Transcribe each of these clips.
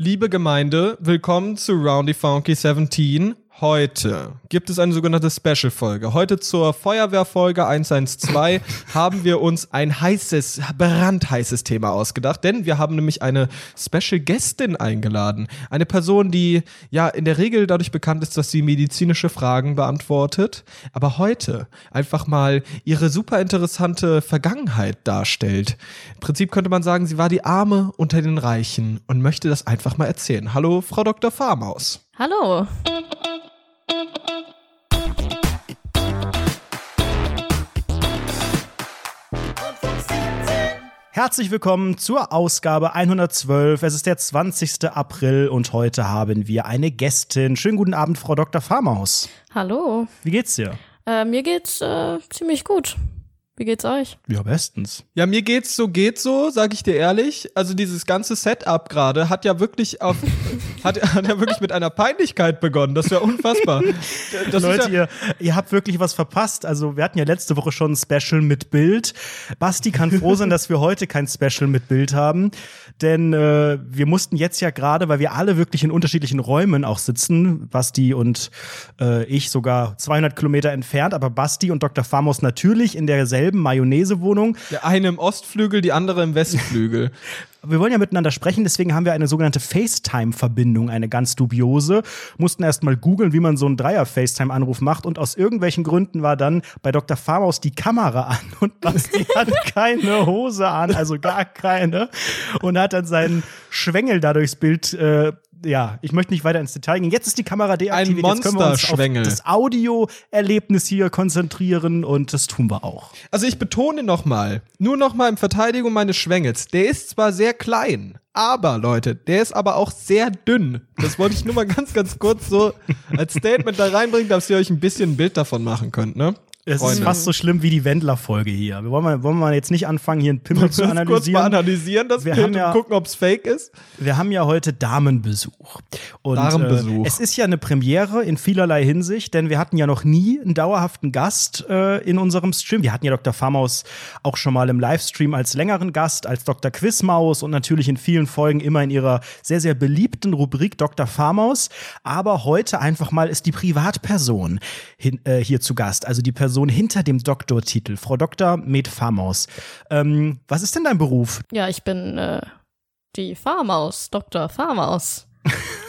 Liebe Gemeinde, willkommen zu Roundy Funky 17. Heute gibt es eine sogenannte Special-Folge. Heute zur Feuerwehrfolge 112 haben wir uns ein heißes, brandheißes Thema ausgedacht, denn wir haben nämlich eine Special-Gästin eingeladen. Eine Person, die ja in der Regel dadurch bekannt ist, dass sie medizinische Fragen beantwortet, aber heute einfach mal ihre super interessante Vergangenheit darstellt. Im Prinzip könnte man sagen, sie war die Arme unter den Reichen und möchte das einfach mal erzählen. Hallo, Frau Dr. Farmaus. Hallo. Herzlich willkommen zur Ausgabe 112. Es ist der 20. April und heute haben wir eine Gästin. Schönen guten Abend, Frau Dr. Farmaus. Hallo. Wie geht's dir? Äh, mir geht's äh, ziemlich gut. Wie geht's euch? Ja, bestens. Ja, mir geht's so, geht so, sag ich dir ehrlich. Also dieses ganze Setup gerade hat ja wirklich auf, hat, hat ja wirklich mit einer Peinlichkeit begonnen. Das wäre unfassbar. Das Leute, ja, ihr, ihr habt wirklich was verpasst. Also wir hatten ja letzte Woche schon ein Special mit Bild. Basti kann froh sein, dass wir heute kein Special mit Bild haben. Denn äh, wir mussten jetzt ja gerade, weil wir alle wirklich in unterschiedlichen Räumen auch sitzen, Basti und äh, ich sogar 200 Kilometer entfernt, aber Basti und Dr. Famos natürlich in derselben Mayonnaise-Wohnung. der eine im Ostflügel, die andere im Westflügel. Wir wollen ja miteinander sprechen, deswegen haben wir eine sogenannte FaceTime-Verbindung, eine ganz dubiose. Mussten erst mal googeln, wie man so einen Dreier-FaceTime-Anruf macht und aus irgendwelchen Gründen war dann bei Dr. Farmaus die Kamera an und Basti hat keine Hose an, also gar keine und hat dann seinen Schwengel da durchs Bild äh, ja, ich möchte nicht weiter ins Detail gehen. Jetzt ist die Kamera deaktiviert. Jetzt können wir uns auf das Audio-Erlebnis hier konzentrieren und das tun wir auch. Also ich betone nochmal, nur nochmal in Verteidigung meines Schwengels. Der ist zwar sehr klein, aber Leute, der ist aber auch sehr dünn. Das wollte ich nur mal ganz, ganz kurz so als Statement da reinbringen, dass ihr euch ein bisschen ein Bild davon machen könnt, ne? Es ist Freunde. fast so schlimm wie die Wendler-Folge hier. Wir wollen mal, wollen wir mal jetzt nicht anfangen, hier einen Pimmel zu Kurz mal analysieren. analysieren, das Wir Bild haben ja- und gucken, ob's fake ist. Wir haben ja heute Damenbesuch. Und, Damenbesuch. Äh, es ist ja eine Premiere in vielerlei Hinsicht, denn wir hatten ja noch nie einen dauerhaften Gast äh, in unserem Stream. Wir hatten ja Dr. Farmaus auch schon mal im Livestream als längeren Gast, als Dr. Quizmaus und natürlich in vielen Folgen immer in ihrer sehr, sehr beliebten Rubrik Dr. Farmaus. Aber heute einfach mal ist die Privatperson hin, äh, hier zu Gast, also die Person hinter dem Doktortitel, Frau Dr. Med Farmaus. Ähm, was ist denn dein Beruf? Ja, ich bin äh, die Farmaus, Dr. Farmaus.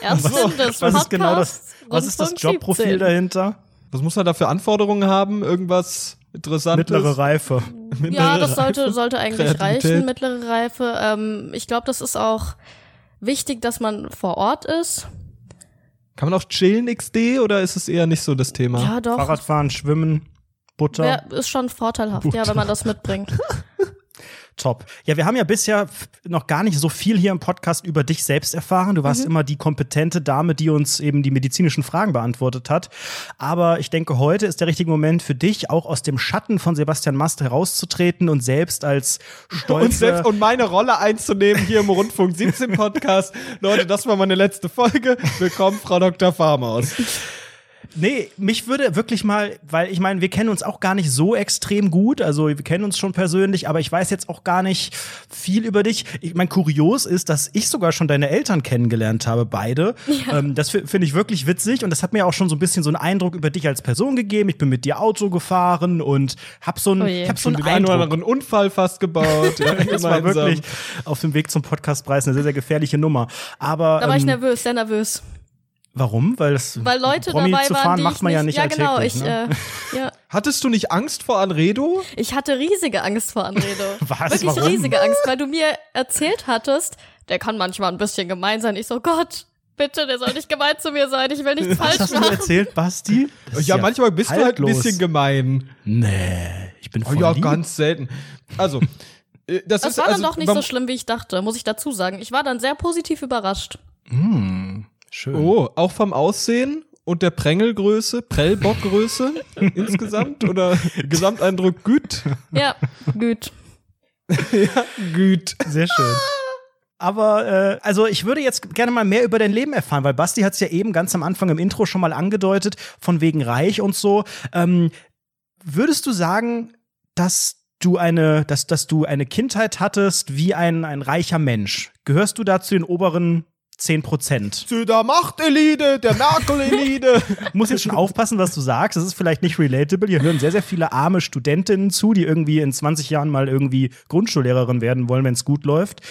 Ärztin des Was ist genau das, was ist das Jobprofil 17. dahinter? Was muss man da für Anforderungen haben? Irgendwas Interessantes? Mittlere Reife. Ja, das sollte, sollte eigentlich reichen, mittlere Reife. Ähm, ich glaube, das ist auch wichtig, dass man vor Ort ist. Kann man auch chillen XD oder ist es eher nicht so das Thema? Ja, doch. Fahrradfahren, Schwimmen, Butter. Wär, ist schon vorteilhaft, ja, wenn man das mitbringt. Top. Ja, wir haben ja bisher noch gar nicht so viel hier im Podcast über dich selbst erfahren. Du warst immer die kompetente Dame, die uns eben die medizinischen Fragen beantwortet hat. Aber ich denke, heute ist der richtige Moment für dich, auch aus dem Schatten von Sebastian Mast herauszutreten und selbst als und, stolze selbst, und meine Rolle einzunehmen hier im Rundfunk 17 Podcast. Leute, das war meine letzte Folge. Willkommen, Frau Dr. Farmaus. Nee, mich würde wirklich mal, weil ich meine, wir kennen uns auch gar nicht so extrem gut, also wir kennen uns schon persönlich, aber ich weiß jetzt auch gar nicht viel über dich. Ich mein kurios ist, dass ich sogar schon deine Eltern kennengelernt habe, beide. Ähm, das fi- finde ich wirklich witzig und das hat mir auch schon so ein bisschen so einen Eindruck über dich als Person gegeben. Ich bin mit dir Auto gefahren und hab so einen, Oh je. ich hab so einen einen oder anderen Unfall fast gebaut. Ja, Das war wirklich auf dem Weg zum Podcastpreis eine sehr, sehr gefährliche Nummer. Aber Da war ich ähm, nervös, sehr nervös. Warum? Weil, das, Weil Leute Promi dabei zu waren, fahren die macht man nicht, ja nicht Ja, genau, alltäglich, ich, ne? äh, ja. Hattest du nicht Angst vor Anredo? Ich hatte riesige Angst vor Anredo. Was? Wirklich Warum? riesige Angst, weil du mir erzählt hattest, der kann manchmal ein bisschen gemein sein. Ich so, Gott, bitte, der soll nicht gemein zu mir sein. Ich will nichts Was falsch hast du machen. erzählt, Basti? Ist Ja, manchmal bist du halt ein haltlos. bisschen gemein. Nee, ich bin Oh voll ja, lieb. ganz selten. Also, äh, das, Das ist war also, dann doch nicht so schlimm, wie ich dachte, muss ich dazu sagen. Ich war dann sehr positiv überrascht. Hm, schön. Oh, auch vom Aussehen und der Prängelgröße, Prellbockgröße insgesamt oder Gesamteindruck gut? Ja, gut. Gut. Sehr schön. Aber äh, also ich würde jetzt gerne mal mehr über dein Leben erfahren, weil Basti hat es ja eben ganz am Anfang im Intro schon mal angedeutet, von wegen reich und so. Ähm, würdest du sagen, dass du eine, dass, dass du eine Kindheit hattest wie ein, ein reicher Mensch? Gehörst du da zu den oberen 10 Prozent. Zu der Machtelite, der Merkel-Elite. muss jetzt schon aufpassen, was du sagst. Das ist vielleicht nicht relatable. Hier hören sehr, sehr viele arme Studentinnen zu, die irgendwie in 20 Jahren mal irgendwie Grundschullehrerin werden wollen, wenn es gut läuft.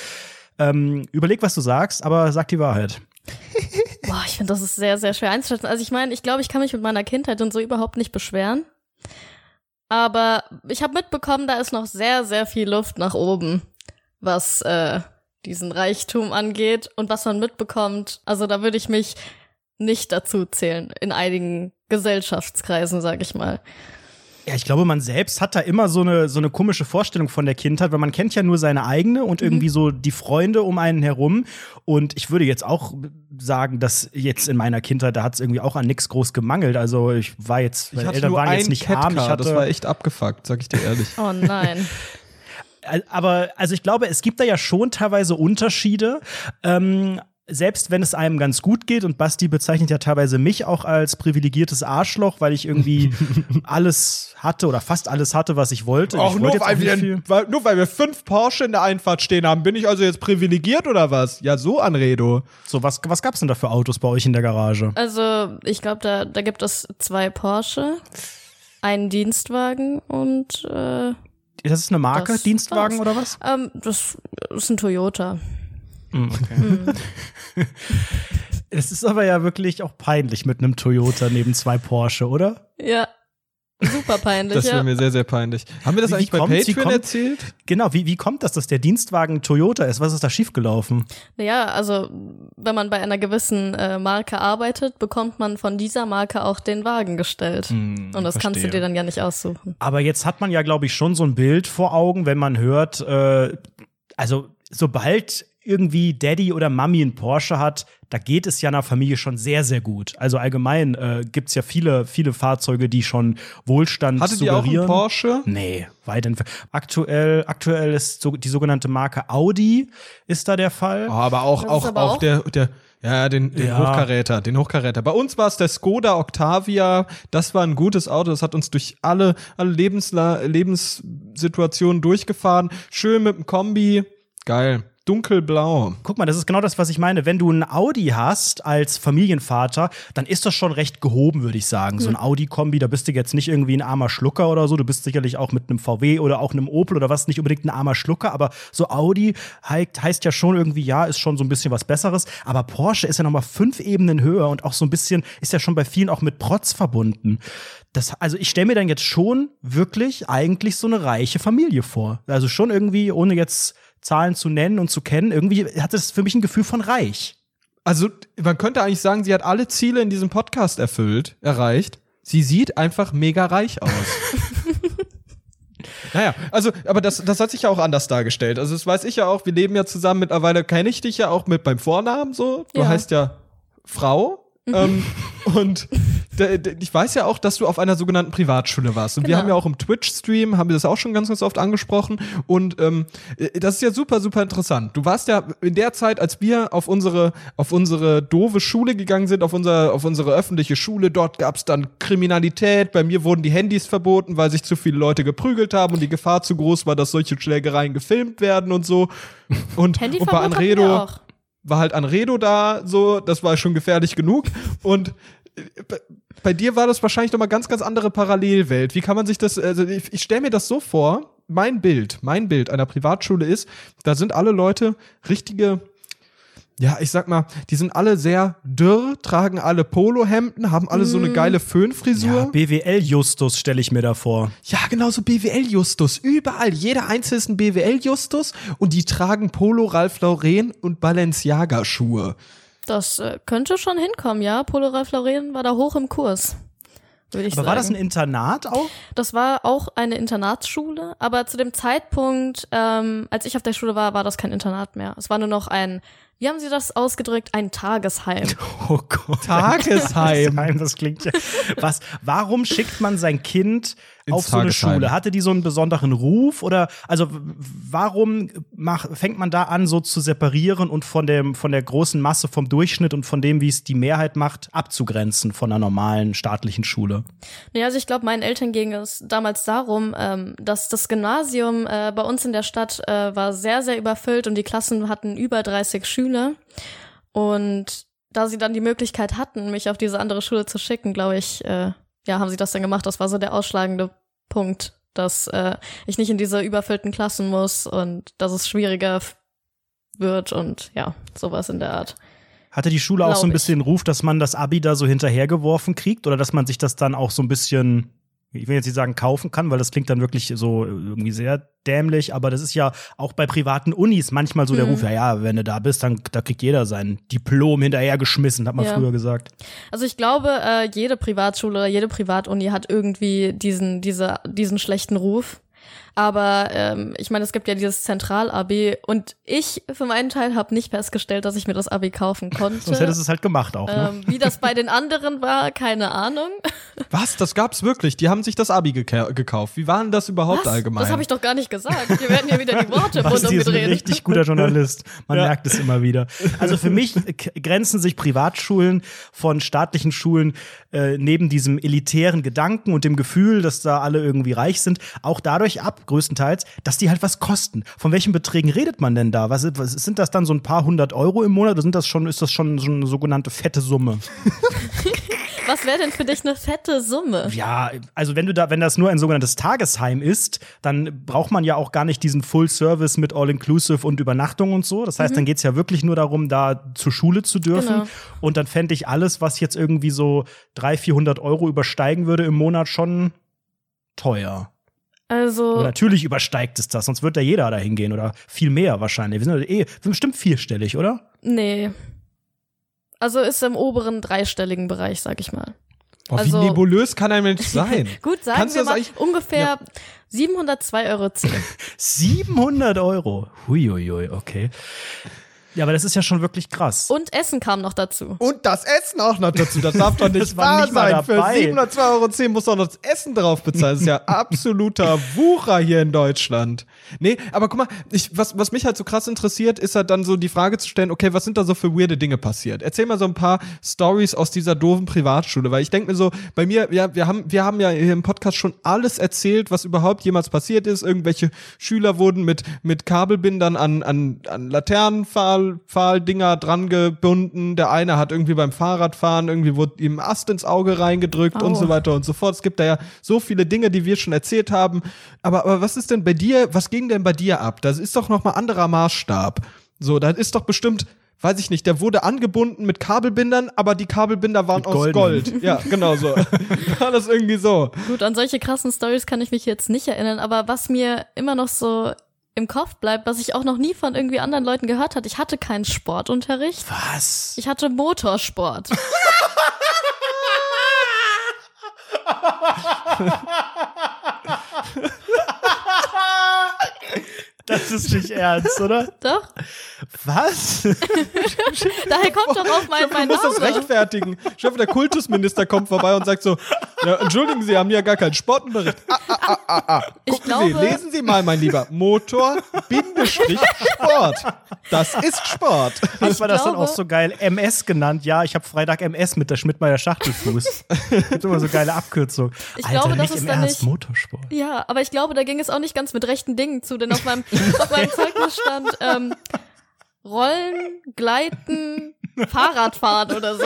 Ähm, überleg, was du sagst, aber sag die Wahrheit. Boah, ich finde, das ist sehr, sehr schwer einzuschätzen. Also ich meine, ich glaube, ich kann mich mit meiner Kindheit und so überhaupt nicht beschweren. Aber ich habe mitbekommen, da ist noch sehr, sehr viel Luft nach oben, was äh, diesen Reichtum angeht und was man mitbekommt. Also da würde ich mich nicht dazu zählen in einigen Gesellschaftskreisen, sag ich mal. Ja, ich glaube, man selbst hat da immer so eine, so eine komische Vorstellung von der Kindheit, weil man kennt ja nur seine eigene und irgendwie mhm. so die Freunde um einen herum. Und ich würde jetzt auch sagen, dass jetzt in meiner Kindheit, da hat es irgendwie auch an nichts groß gemangelt. Also ich war jetzt, meine Eltern waren jetzt nicht Catcar, arm. Ich hatte, das war echt abgefuckt, sag ich dir ehrlich. oh nein. aber also ich glaube, es gibt da ja schon teilweise Unterschiede. Ähm, selbst wenn es einem ganz gut geht, und Basti bezeichnet ja teilweise mich auch als privilegiertes Arschloch, weil ich irgendwie alles hatte oder fast alles hatte, was ich wollte. Auch ich nur, weil wir, weil, nur weil wir fünf Porsche in der Einfahrt stehen haben, bin ich also jetzt privilegiert oder was? Ja, so, Anredo. So, was, was gab's denn da für Autos bei euch in der Garage? Also, ich glaube, da, da gibt es zwei Porsche, einen Dienstwagen und äh, Das ist eine Marke, Dienstwagen war's. oder was? Ähm, das ist ein Toyota. Mm, okay. Es ist aber ja wirklich auch peinlich mit einem Toyota neben zwei Porsche, oder? Ja. Super peinlich. das wäre ja. mir sehr, sehr peinlich. Haben wir das wie, eigentlich wie bei Patreon kommt, erzählt? Genau, wie, wie kommt das, dass der Dienstwagen Toyota ist? Was ist da schiefgelaufen? Naja, also wenn man bei einer gewissen äh, Marke arbeitet, bekommt man von dieser Marke auch den Wagen gestellt. Hm, Und das verstehe. kannst du dir dann ja nicht aussuchen. Aber jetzt hat man ja, glaube ich, schon so ein Bild vor Augen, wenn man hört, äh, also sobald irgendwie Daddy oder Mami einen Porsche hat, da geht es ja einer Familie schon sehr, sehr gut. Also allgemein äh, gibt es ja viele, viele Fahrzeuge, die schon Wohlstand Hattet suggerieren. Hattet ihr auch einen Porsche? Nee, weit entfernt. Aktuell, aktuell ist so die sogenannte Marke Audi ist da der Fall. Oh, aber auch, auch, aber auch, auch der, der ja, den, den ja. Hochkaräter, den Hochkaräter. Bei uns war es der Skoda Octavia. Das war ein gutes Auto. Das hat uns durch alle, alle Lebensla Lebenssituationen durchgefahren. Schön mit dem Kombi. Geil dunkelblau. Guck mal, das ist genau das, was ich meine. Wenn du ein Audi hast als Familienvater, dann ist das schon recht gehoben, würde ich sagen. Mhm. So ein hm. Audi-Kombi, da bist du jetzt nicht irgendwie ein armer Schlucker oder so. Du bist sicherlich auch mit einem VW oder auch einem Opel oder was nicht unbedingt ein armer Schlucker, aber so Audi heißt, heißt ja schon irgendwie, ja, ist schon so ein bisschen was Besseres. Aber Porsche ist ja nochmal fünf Ebenen höher und auch so ein bisschen, ist ja schon bei vielen auch mit Protz verbunden. Das, also ich stelle mir dann jetzt schon wirklich eigentlich so eine reiche Familie vor. Also schon irgendwie, ohne jetzt Zahlen zu nennen und zu kennen, irgendwie hat es für mich ein Gefühl von reich. Also, man könnte eigentlich sagen, sie hat alle Ziele in diesem Podcast erfüllt, erreicht. Sie sieht einfach mega reich aus. naja, also, aber das, das hat sich ja auch anders dargestellt. Also, das weiß ich ja auch. Wir leben ja zusammen. Mittlerweile kenne ich dich ja auch mit beim Vornamen so. Du ja. heißt ja Frau. Ähm, und ich weiß ja auch, dass du auf einer sogenannten Privatschule warst. Und genau. wir haben ja auch im Twitch-Stream, haben wir das auch schon ganz, ganz oft angesprochen. Und ähm, äh, das ist ja super, super interessant. Du warst ja in der Zeit, als wir auf unsere, auf unsere doofe Schule gegangen sind, auf, unser, auf unsere öffentliche Schule, dort gab es dann Kriminalität. Bei mir wurden die Handys verboten, weil sich zu viele Leute geprügelt haben und die Gefahr zu groß war, dass solche Schlägereien gefilmt werden und so. Und, und bei Anredo war halt Anredo da, so, das war schon gefährlich genug. Und bei dir war das wahrscheinlich noch mal ganz, ganz andere Parallelwelt. Wie kann man sich das, also ich, ich stelle mir das so vor, mein Bild, mein Bild einer Privatschule ist, da sind alle Leute richtige, ja, ich sag mal, die sind alle sehr dürr, tragen alle Polohemden, haben alle mm. so eine mhm. geile Föhnfrisur. Ja, BWL-Justus stelle ich mir da vor. Ja, genau so BWL-Justus. Überall, jeder einzelne ist ein BWL-Justus und die tragen Polo, Ralph Lauren und Balenciaga-Schuhe. Das äh, könnte schon hinkommen, ja. Polo Ralph Lauren war da hoch im Kurs. Würde ich aber sagen. war das ein Internat auch? Das war auch eine Internatsschule, aber zu dem Zeitpunkt, ähm, als ich auf der Schule war, war das kein Internat mehr. Es war nur noch ein wie haben Sie das ausgedrückt? Ein Tagesheim. Oh Gott. Tagesheim. Das klingt ja. Was? Warum schickt man sein Kind auf so eine. Schule? Hatte die so einen besonderen Ruf? Oder, also, warum mach, fängt man da an, so zu separieren und von, dem, von der großen Masse, vom Durchschnitt und von dem, wie es die Mehrheit macht, abzugrenzen von einer normalen staatlichen Schule? Ja, also ich glaube, meinen Eltern ging es damals darum, ähm, dass das Gymnasium äh, bei uns in der Stadt äh, war sehr, sehr überfüllt und die Klassen hatten über 30 Schüler. Schüler. Und da sie dann die Möglichkeit hatten, mich auf diese andere Schule zu schicken, glaube ich, äh, ja, haben sie das dann gemacht. Das war so der ausschlagende Punkt, dass äh, ich nicht in diese überfüllten Klassen muss und dass es schwieriger wird und ja, sowas in der Art. Hatte die Schule auch so ein Glaub bisschen den Ruf, dass man das Abi da so hinterhergeworfen kriegt oder dass man sich das dann auch so ein bisschen, ich will jetzt nicht sagen kaufen kann, weil das klingt dann wirklich so irgendwie sehr dämlich, aber das ist ja auch bei privaten Unis manchmal so der Mhm. Ruf, ja, ja, wenn du da bist, dann da kriegt jeder sein Diplom hinterhergeschmissen, hat man Ja. früher gesagt. Also ich glaube, äh, jede Privatschule oder jede Privatuni hat irgendwie diesen, diese, diesen schlechten Ruf. Aber ähm, ich meine, es gibt ja dieses Zentral-Abi und ich für meinen Teil habe nicht festgestellt, dass ich mir das Abi kaufen konnte. Sonst hättest du es halt gemacht auch, ne? ähm, wie das bei den anderen war, keine Ahnung. Was? Das gab's wirklich? Die haben sich das Abi geka gekauft. Wie war denn das überhaupt Was? allgemein? Das habe ich doch gar nicht gesagt. Wir werden ja wieder die Worte Mund Basti ist ein richtig guter Journalist. Man Ja. merkt es immer wieder. Also für mich grenzen sich Privatschulen von staatlichen Schulen äh, neben diesem elitären Gedanken und dem Gefühl, dass da alle irgendwie reich sind, auch dadurch ab, größtenteils, dass die halt was kosten. Von welchen Beträgen redet man denn da? Was, was sind das dann so ein paar hundert Euro im Monat oder sind das schon, ist das schon so eine sogenannte fette Summe? Was wäre denn für dich eine fette Summe? Ja, also wenn du da, wenn das nur ein sogenanntes Tagesheim ist, dann braucht man ja auch gar nicht diesen Full Service mit All-Inclusive und Übernachtung und so. Das heißt, dann geht's ja wirklich nur darum, da zur Schule zu dürfen. Genau. Und dann fände ich alles, was jetzt irgendwie so 300, 400 Euro übersteigen würde im Monat schon teuer. Also, Und natürlich übersteigt es das, sonst wird da jeder dahin gehen oder viel mehr wahrscheinlich. Wir sind ja eh wir sind bestimmt vierstellig, oder? nee. Also ist im oberen dreistelligen Bereich, sag ich mal. oh, wie also- nebulös kann ein Mensch sein? Gut, sagen Kannst wir das mal ungefähr 702,10 Euro. 700 Euro. Huiuiui, okay. Ja, aber das ist ja schon wirklich krass. Und Essen kam noch dazu. Und das Essen auch noch dazu. Das darf doch nicht wahr nicht mal sein. Für dabei. 702,10 Euro muss doch noch das Essen drauf bezahlen. Das ist ja absoluter Wucher hier in Deutschland. Nee, aber guck mal, ich, was, was mich halt so krass interessiert, ist halt dann so die Frage zu stellen, okay, was sind da so für weirde Dinge passiert? Erzähl mal so ein paar Stories aus dieser doofen Privatschule, weil ich denke mir so, bei mir, ja, wir haben, wir haben ja hier im Podcast schon alles erzählt, was überhaupt jemals passiert ist. Irgendwelche Schüler wurden mit, mit Kabelbindern an, an, an Laternenpfahl, Pfahldinger dran gebunden. Der eine hat irgendwie beim Fahrradfahren irgendwie wurde ihm ein Ast ins Auge reingedrückt und Au. so weiter und so fort. Es gibt da ja so viele Dinge, die wir schon erzählt haben. Aber, aber was ist denn bei dir, was ging denn bei dir ab? Das ist doch nochmal anderer Maßstab. So, das ist doch bestimmt, weiß ich nicht, der wurde angebunden mit Kabelbindern, aber die Kabelbinder waren Mit aus. Gold. Ja, genau so. War das irgendwie so. Gut, an solche krassen Stories kann ich mich jetzt nicht erinnern, aber was mir immer noch so im Kopf bleibt, was ich auch noch nie von irgendwie anderen Leuten gehört hatte, ich hatte keinen Sportunterricht. Was? Ich hatte Motorsport. Das ist nicht ernst, oder? Doch, Was? daher kommt doch auch mein, Du mein musst das Name. rechtfertigen. Ich hoffe, der Kultusminister kommt vorbei und sagt so, ja, entschuldigen Sie, haben ja gar keinen Sportunterricht. Ah, ah, ah, ah, ah. Ich Gucken Sie, glaube- lesen Sie mal, mein Lieber. Motor, Bindestrich, Sport. Das ist Sport. Hast war das dann auch so geil MS genannt? Ja, ich habe Freitag MS mit der Schmidtmeier Schachtelfuß. Gibt immer so geile Abkürzung. Ich Alter, glaube, das nicht ist im dann Ernst nicht- Motorsport. Ja, aber ich glaube, da ging es auch nicht ganz mit rechten Dingen zu, denn auf meinem, auf meinem Zeugnis stand ähm, Rollen, Gleiten, Fahrradfahren oder so.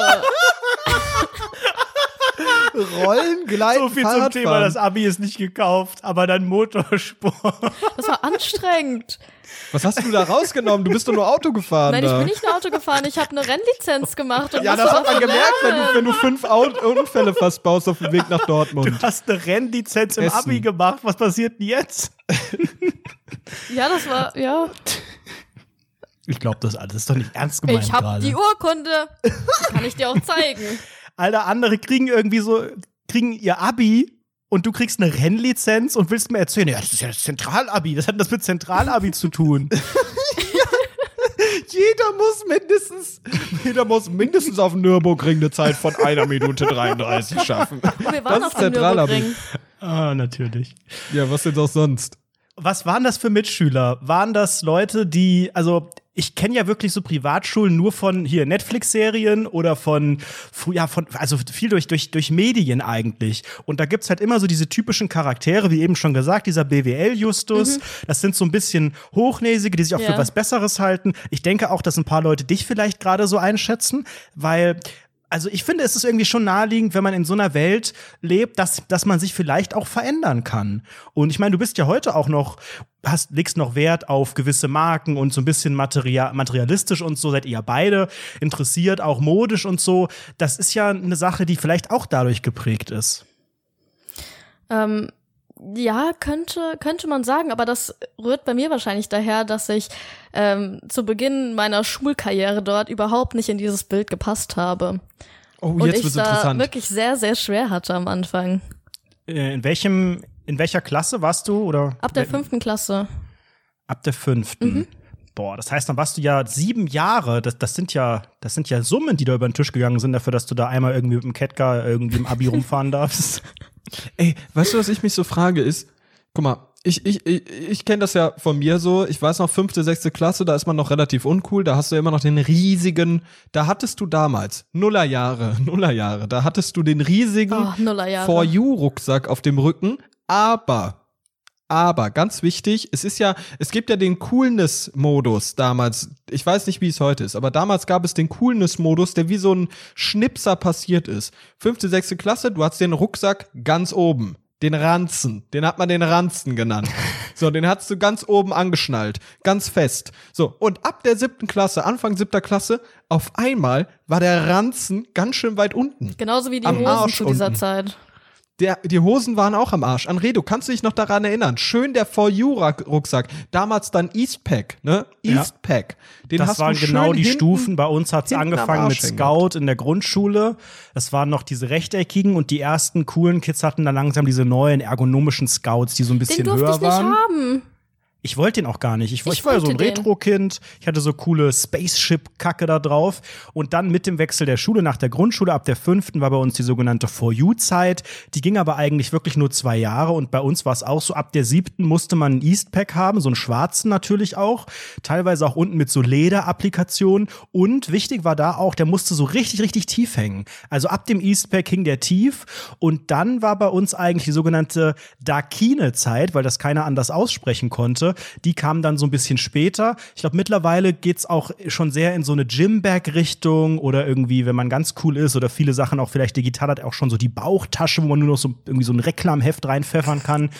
Rollen, Gleiten, So viel zum. Thema, das Abi ist nicht gekauft, aber dann Motorsport. Das war anstrengend. Was hast du da rausgenommen? Du bist doch nur Auto gefahren. Nein, ich da. bin nicht nur Auto gefahren, ich habe eine Rennlizenz gemacht. Und Ja, das hat man gemerkt, wenn du, wenn du fünf Unfälle fast baust auf dem Weg nach Dortmund. Du hast eine Rennlizenz im Essen. Abi gemacht. Was passiert denn jetzt? Ja, das war, ja. Ich glaube das alles. Das ist doch nicht ernst gemeint Ich habe die Urkunde. Die kann ich dir auch zeigen. Alter, andere kriegen irgendwie so, kriegen ihr Abi und du kriegst eine Rennlizenz und willst mir erzählen, ja, das ist ja das Zentralabi. Das hat das mit Zentralabi zu tun. Jeder muss mindestens, jeder muss mindestens auf dem Nürburgring eine Zeit von einer Minute 33 schaffen. Wir waren Das auf ist dem Zentralabi. Nürburgring. ah, natürlich. Ja, was denn auch sonst? Was waren das für Mitschüler? Waren das Leute, die, also ich kenne ja wirklich so Privatschulen nur von hier Netflix-Serien oder von, ja, von, also viel durch, durch, durch Medien eigentlich. Und da gibt's halt immer so diese typischen Charaktere, wie eben schon gesagt, dieser BWL-Justus. Mhm. Das sind so ein bisschen Hochnäsige, die sich auch ja. für was Besseres halten. Ich denke auch, dass ein paar Leute dich vielleicht gerade so einschätzen, weil also ich finde, es ist irgendwie schon naheliegend, wenn man in so einer Welt lebt, dass, dass man sich vielleicht auch verändern kann. Und ich meine, du bist ja heute auch noch, hast, legst noch Wert auf gewisse Marken und so ein bisschen material, materialistisch und so, seid ihr beide interessiert, auch modisch und so. Das ist ja eine Sache, die vielleicht auch dadurch geprägt ist. Ähm, ja, könnte, könnte man sagen, aber das rührt bei mir wahrscheinlich daher, dass ich ähm, zu Beginn meiner Schulkarriere dort überhaupt nicht in dieses Bild gepasst habe. Oh, jetzt Und ich da wirklich sehr, sehr schwer hatte am Anfang. Äh, in welchem, in welcher Klasse warst du? Oder? Ab der fünften Klasse. Ab der fünften. Mhm. Boah, das heißt, dann warst du ja sieben Jahre. Das, das sind ja, das sind ja Summen, die da über den Tisch gegangen sind, dafür, dass du da einmal irgendwie mit dem Ketka irgendwie im Abi rumfahren darfst. Ey, weißt du, was ich mich so frage, ist, guck mal, ich, ich, ich, ich kenne das ja von mir so, ich weiß noch, fünfte, sechste Klasse, da ist man noch relativ uncool, da hast du immer noch den riesigen, da hattest du damals, Nullerjahre, Nullerjahre, da hattest du den riesigen oh, For You-Rucksack auf dem Rücken, aber aber ganz wichtig, es ist ja, es gibt ja den Coolness-Modus damals. Ich weiß nicht, wie es heute ist, aber damals gab es den Coolness-Modus, der wie so ein Schnipser passiert ist. Fünfte, sechste Klasse, du hast den Rucksack ganz oben. Den Ranzen. Den hat man den Ranzen genannt. So, den hast du ganz oben angeschnallt. Ganz fest. So, und ab der siebten Klasse, Anfang siebter Klasse, auf einmal war der Ranzen ganz schön weit unten. Genauso wie die Hosen Arsch zu dieser unten. Zeit. Der, die Hosen waren auch am Arsch. Anredo, kannst du dich noch daran erinnern? Schön der For You-Rucksack. Damals dann Eastpack, ne? Eastpack. Ja. Den das hast waren du genau die Stufen. Bei uns hat es angefangen mit Scout in der Grundschule. Das waren noch diese rechteckigen und die ersten coolen Kids hatten dann langsam diese neuen ergonomischen Scouts, die so ein bisschen Den höher waren. Ich haben. Ich wollte den auch gar nicht. Ich, ich, ich war ja so ein Retro-Kind. Ich hatte so coole Spaceship-Kacke da drauf. Und dann mit dem Wechsel der Schule nach der Grundschule, ab der fünften war bei uns die sogenannte For You-Zeit. Die ging aber eigentlich wirklich nur zwei Jahre. Und bei uns war es auch so, ab der siebten musste man einen Eastpack haben, so einen schwarzen natürlich auch. Teilweise auch unten mit so Leder-Applikationen. Und wichtig war da auch, der musste so richtig, richtig tief hängen. Also ab dem Eastpack hing der tief. Und dann war bei uns eigentlich die sogenannte Dakine-Zeit, weil das keiner anders aussprechen konnte die kamen dann so ein bisschen später. Ich glaube, mittlerweile geht's auch schon sehr in so eine Gym-Bag-Richtung oder irgendwie, wenn man ganz cool ist oder viele Sachen auch vielleicht digital hat, auch schon so die Bauchtasche, wo man nur noch so irgendwie so ein Reklamheft reinpfeffern kann.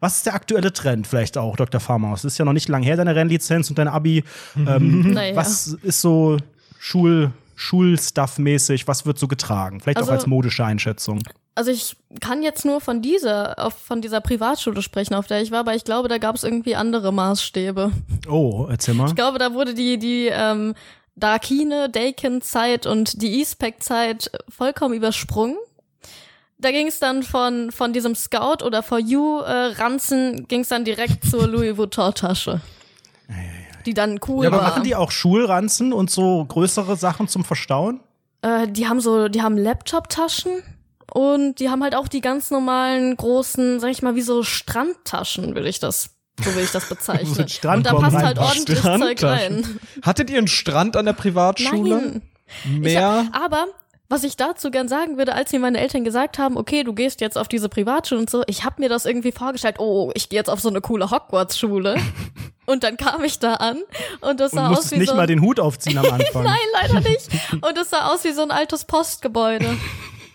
Was ist der aktuelle Trend vielleicht auch, Dr. Farmaus? Es ist ja noch nicht lang her, deine Rennlizenz und dein Abi. Ähm, naja. Was ist so Schul, Schulstuff-mäßig? Was wird so getragen? Vielleicht also, auch als modische Einschätzung also ich kann jetzt nur von dieser, von dieser Privatschule sprechen, auf der ich war, aber ich glaube, da gab es irgendwie andere Maßstäbe. Oh, erzähl mal. Ich glaube, da wurde die, die ähm, Darkine, Dakin-Zeit und die Eastpack-Zeit vollkommen übersprungen. Da ging es dann von, von diesem Scout oder For You-Ranzen, äh, ging es dann direkt zur Louis Vuitton-Tasche. Die dann cool ja, aber war. machen die auch Schulranzen und so größere Sachen zum Verstauen? Äh, die haben so, die haben Laptop-Taschen und die haben halt auch die ganz normalen großen, sag ich mal, wie so Strandtaschen, will ich das so will ich das bezeichnen. so und da passt halt ordentlich Zeug rein. Hattet ihr einen Strand an der Privatschule? Nein. Mehr? Hab, aber was ich dazu gern sagen würde, als mir meine Eltern gesagt haben, okay, du gehst jetzt auf diese Privatschule und so, ich habe mir das irgendwie vorgestellt, oh, ich gehe jetzt auf so eine coole Hogwarts-Schule. und dann kam ich da an und das sah und aus wie nicht so mal den Hut aufziehen am Anfang. Nein, leider nicht. Und es sah aus wie so ein altes Postgebäude.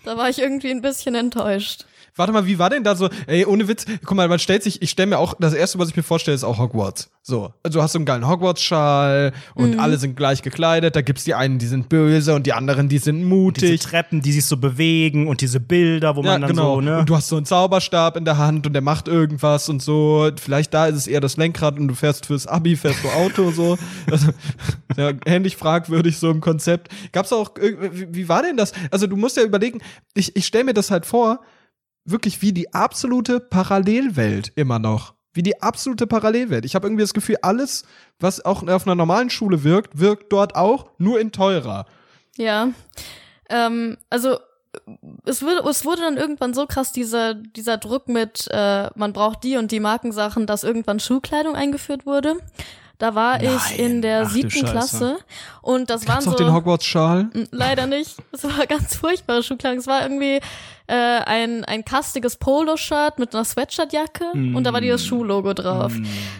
Da war ich irgendwie ein bisschen enttäuscht. Warte mal, wie war denn da so, ey, ohne Witz, guck mal, man stellt sich, ich stelle mir auch, das erste, was ich mir vorstelle, ist auch Hogwarts. So, also du hast so einen geilen Hogwarts-Schal und mhm. alle sind gleich gekleidet, da gibt's die einen, die sind böse und die anderen, die sind mutig. Diese Treppen, die sich so bewegen und diese Bilder, wo ja, man dann genau. so, ne? Und du hast so einen Zauberstab in der Hand und der macht irgendwas und so. Vielleicht da ist es eher das Lenkrad und du fährst fürs Abi, fährst du Auto so. Also, ja, ähnlich fragwürdig so im Konzept. Gab's auch, wie war denn das? Also du musst ja überlegen, ich, ich stelle mir das halt vor, wirklich wie die absolute Parallelwelt immer noch. Wie die absolute Parallelwelt. Ich habe irgendwie das Gefühl, alles, was auch auf einer normalen Schule wirkt, wirkt dort auch, nur in teurer. Ja. Ähm, also es, wurde, es wurde dann irgendwann so krass, dieser, dieser Druck mit, äh, man braucht die und die Markensachen, dass irgendwann Schulkleidung eingeführt wurde. Da war Nein. ich in der Ach siebten. Klasse und das waren Gab's so noch den Hogwarts-Schal? Mm, Leider nicht. Es war ganz furchtbare Schuhklang. Es war irgendwie äh, ein, ein kastiges Poloshirt mit einer Sweatshirtjacke und da war dieses Schuhlogo drauf.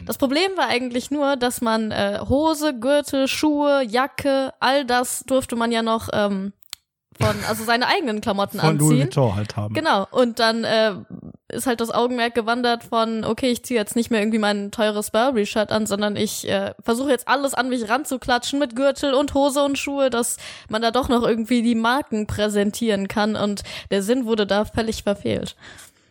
Das Problem war eigentlich nur, dass man äh, Hose, Gürtel, Schuhe, Jacke, all das durfte man ja noch ähm, von, also seine eigenen Klamotten Von Louis anziehen. Vuitton halt haben. Genau. Und dann äh, ist halt das Augenmerk gewandert von, okay, ich ziehe jetzt nicht mehr irgendwie mein teures Burberry-Shirt an, sondern ich äh, versuche jetzt alles an mich ranzuklatschen mit Gürtel und Hose und Schuhe, dass man da doch noch irgendwie die Marken präsentieren kann. Und der Sinn wurde da völlig verfehlt.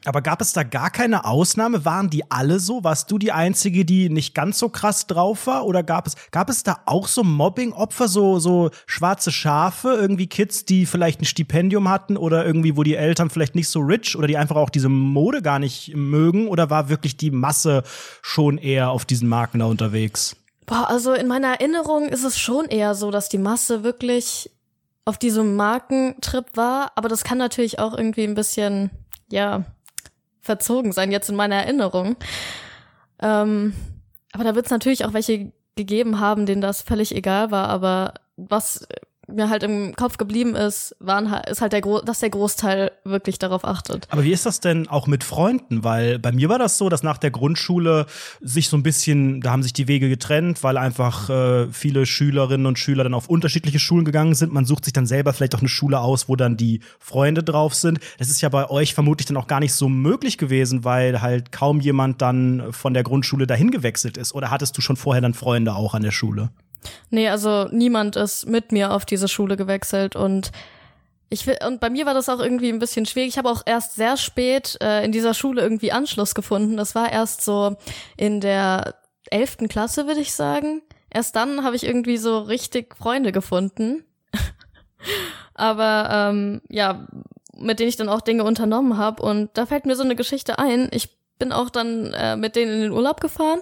Aber gab es da gar keine Ausnahme? Waren die alle so? Warst du die Einzige, die nicht ganz so krass drauf war? Oder gab es, gab es da auch so Mobbing-Opfer, so, so schwarze Schafe, irgendwie Kids, die vielleicht ein Stipendium hatten oder irgendwie, wo die Eltern vielleicht nicht so rich oder die einfach auch diese Mode gar nicht mögen? Oder war wirklich die Masse schon eher auf diesen Marken da unterwegs? Boah, also in meiner Erinnerung ist es schon eher so, dass die Masse wirklich auf diesem Markentrip war. Aber das kann natürlich auch irgendwie ein bisschen, ja, verzogen sein, jetzt in meiner Erinnerung. Ähm, aber da wird es natürlich auch welche gegeben haben, denen das völlig egal war. Aber was mir halt im Kopf geblieben ist, waren, halt- ist halt der, Gro dass der Großteil wirklich darauf achtet. Aber wie ist das denn auch mit Freunden? Weil bei mir war das so, dass nach der Grundschule sich so ein bisschen, da haben sich die Wege getrennt, weil einfach äh, viele Schülerinnen und Schüler dann auf unterschiedliche Schulen gegangen sind. Man sucht sich dann selber vielleicht auch eine Schule aus, wo dann die Freunde drauf sind. Das ist ja bei euch vermutlich dann auch gar nicht so möglich gewesen, weil halt kaum jemand dann von der Grundschule dahin gewechselt ist. Oder hattest du schon vorher dann Freunde auch an der Schule? Nee, also niemand ist mit mir auf diese Schule gewechselt und ich will, und bei mir war das auch irgendwie ein bisschen schwierig. Ich habe auch erst sehr spät äh, in dieser Schule irgendwie Anschluss gefunden. Das war erst so in der elften Klasse, würde ich sagen. Erst dann habe ich irgendwie so richtig Freunde gefunden. Aber ähm, ja, mit denen ich dann auch Dinge unternommen habe. Und da fällt mir so eine Geschichte ein. Ich bin auch dann äh, mit denen in den Urlaub gefahren.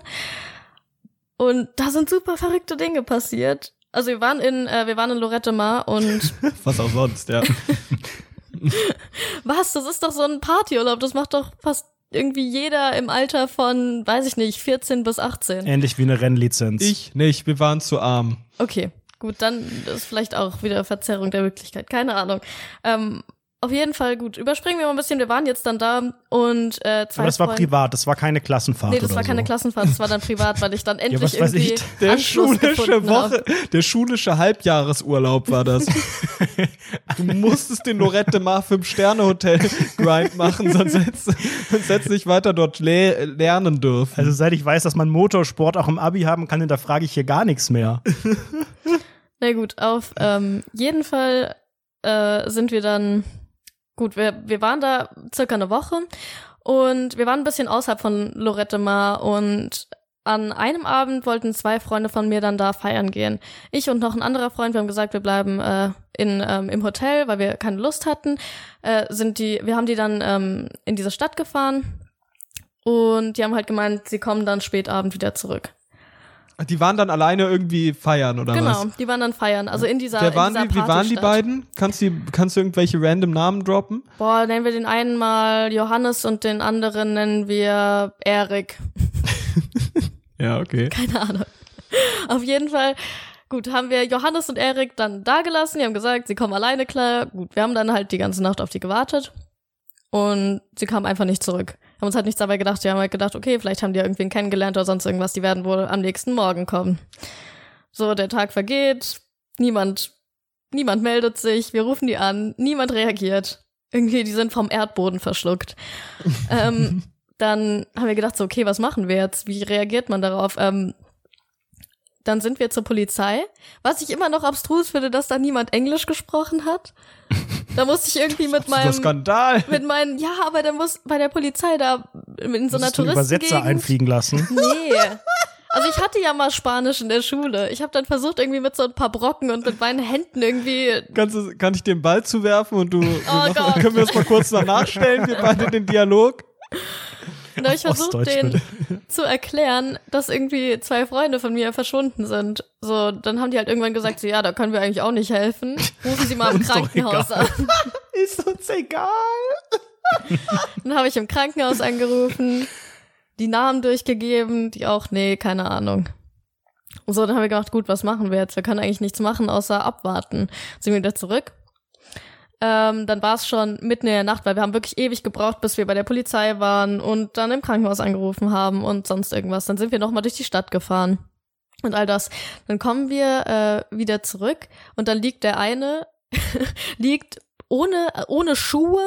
Und da sind super verrückte Dinge passiert. Also wir waren in, äh, wir waren in Lorette Mar und Was auch sonst, ja. was, das ist doch so ein Partyurlaub, das macht doch fast irgendwie jeder im Alter von, weiß ich nicht, 14 bis 18. Ähnlich wie eine Rennlizenz. Ich nicht, wir waren zu arm. Okay, gut, dann ist vielleicht auch wieder Verzerrung der Wirklichkeit, keine Ahnung. Ähm, auf jeden Fall gut. Überspringen wir mal ein bisschen. Wir waren jetzt dann da und äh, zwei Aber das war privat, das war keine Klassenfahrt. Nee, das oder war keine so. Klassenfahrt, das war dann privat, weil ich dann endlich was weiß irgendwie ich. Der Anschluss schulische Woche, hab. der schulische Halbjahresurlaub war das. du musstest den Lorette Mar Fünf Sterne Hotel Grind machen, sonst hättest sonst hättest du nicht weiter dort le lernen dürfen. Also seit ich weiß, dass man Motorsport auch im Abi haben kann, da frage ich hier gar nichts mehr. Na gut, auf ähm, jeden Fall äh, sind wir dann, gut, wir, wir waren da circa eine Woche und wir waren ein bisschen außerhalb von Lorette Mar und an einem Abend wollten zwei Freunde von mir dann da feiern gehen. Ich und noch ein anderer Freund, wir haben gesagt, wir bleiben äh, in, ähm, im Hotel, weil wir keine Lust hatten. Äh, sind die, wir haben die dann ähm, in diese Stadt gefahren und die haben halt gemeint, sie kommen dann spät Abend wieder zurück. Die waren dann alleine irgendwie feiern oder genau, was? die waren dann feiern. Also in dieser, Wer waren in dieser die, wie waren die beiden? Kannst du, kannst du irgendwelche random Namen droppen? Boah, nennen wir den einen mal Johannes und den anderen nennen wir Erik. Ja, okay. Keine Ahnung. Auf jeden Fall, gut, haben wir Johannes und Erik dann da gelassen. Die haben gesagt, sie kommen alleine klar. Gut, wir haben dann halt die ganze Nacht auf die gewartet. Und sie kamen einfach nicht zurück. Haben uns halt nichts dabei gedacht. Wir haben halt gedacht, okay, vielleicht haben die ja irgendwen kennengelernt oder sonst irgendwas. Die werden wohl am nächsten Morgen kommen. So, der Tag vergeht. Niemand, niemand meldet sich. Wir rufen die an. Niemand reagiert. Irgendwie, die sind vom Erdboden verschluckt. ähm, dann haben wir gedacht, so, okay, was machen wir jetzt? Wie reagiert man darauf? Ähm, dann sind wir zur Polizei. Was ich immer noch abstrus finde, dass da niemand Englisch gesprochen hat. Da musste ich irgendwie mit Das ist ein meinem, Skandal. mit meinen, ja, aber der muss bei der Polizei da in so einer einen Übersetzer einfliegen lassen. Nee. Also ich hatte ja mal Spanisch in der Schule. Ich habe dann versucht irgendwie mit so ein paar Brocken und mit meinen Händen irgendwie Kannst du, kann ich den Ball zuwerfen und du, machen, Gott. können wir das mal kurz noch nachstellen, wir beide den Dialog? Und da habe ich versucht, denen zu erklären, dass irgendwie zwei Freunde von mir verschwunden sind. So, dann haben die halt irgendwann gesagt, so, ja, da können wir eigentlich auch nicht helfen. Rufen Sie mal im Krankenhaus an. Ist uns egal. Dann habe ich im Krankenhaus angerufen, die Namen durchgegeben, die auch, nee, keine Ahnung. So, dann haben wir gedacht, gut, was machen wir jetzt? Wir können eigentlich nichts machen, außer abwarten. Sind wir wieder zurück. Ähm, dann war es schon mitten in der Nacht, weil wir haben wirklich ewig gebraucht, bis wir bei der Polizei waren und dann im Krankenhaus angerufen haben und sonst irgendwas. Dann sind wir nochmal durch die Stadt gefahren und all das. Dann kommen wir äh, wieder zurück und dann liegt der eine, liegt ohne, ohne Schuhe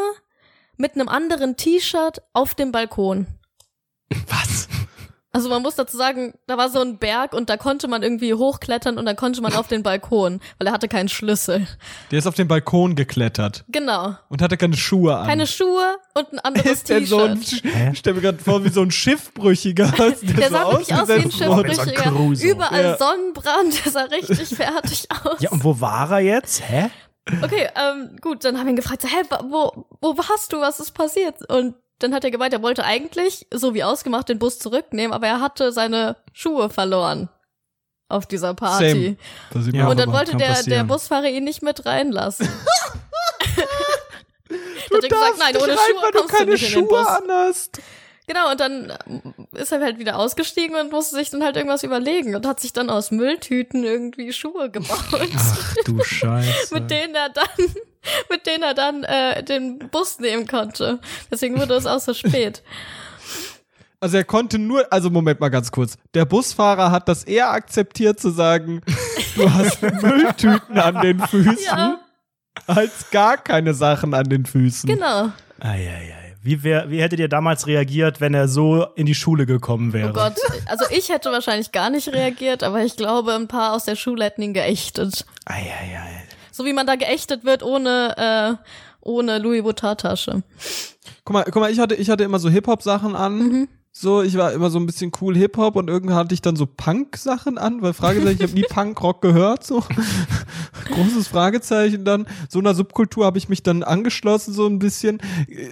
mit einem anderen T-Shirt auf dem Balkon. Was? Also man muss dazu sagen, da war so ein Berg und da konnte man irgendwie hochklettern und dann konnte man auf den Balkon, weil er hatte keinen Schlüssel. Der ist auf den Balkon geklettert Genau. und hatte keine Schuhe an. Keine Schuhe und ein anderes ist der so ein, T-Shirt. Hä? stell mir gerade vor, wie so ein Schiffbrüchiger. Der, Der so sah wirklich aus wie ein so Schiffbrüchiger. Überall Ja. Sonnenbrand, der sah richtig fertig aus. Ja, und wo war er jetzt? Hä? Okay, ähm, gut, dann haben wir ihn gefragt, so, hä, wo, wo warst du, was ist passiert? Und dann hat er gemeint, er wollte eigentlich, so wie ausgemacht, den Bus zurücknehmen, aber er hatte seine Schuhe verloren auf dieser Party. Same. Das sieht Ja, Und dann wollte der, der. Busfahrer ihn nicht mit reinlassen. Du hat er gesagt, darfst nein, nicht ohne rein, Schuhe weil du du keine den Schuhe an hast. Genau, und dann ähm, ist er halt wieder ausgestiegen und musste sich dann halt irgendwas überlegen und hat sich dann aus Mülltüten irgendwie Schuhe gebaut, Ach du Scheiße. mit denen er dann, mit denen er dann äh, den Bus nehmen konnte. Deswegen wurde es auch so spät. Also er konnte nur, also Moment mal ganz kurz. Der Busfahrer hat das eher akzeptiert zu sagen, du hast Mülltüten an den Füßen, Ja, als gar keine Sachen an den Füßen. genau. Eieiei. Wie, wär, wie hättet ihr damals reagiert, wenn er so in die Schule gekommen wäre? Oh Gott, also ich hätte wahrscheinlich gar nicht reagiert, aber ich glaube, ein paar aus der Schule hätten ihn geächtet. Eieiei. So wie man da geächtet wird ohne, äh, ohne Louis Vuitton-Tasche. Guck mal, guck mal, ich hatte, ich hatte immer so Hip-Hop-Sachen an. Mhm. So, ich war immer so ein bisschen cool Hip-Hop und irgendwann hatte ich dann so Punk-Sachen an, weil Fragezeichen, ich habe nie Punk-Rock gehört, so. Großes Fragezeichen dann. So einer Subkultur habe ich mich dann angeschlossen, so ein bisschen.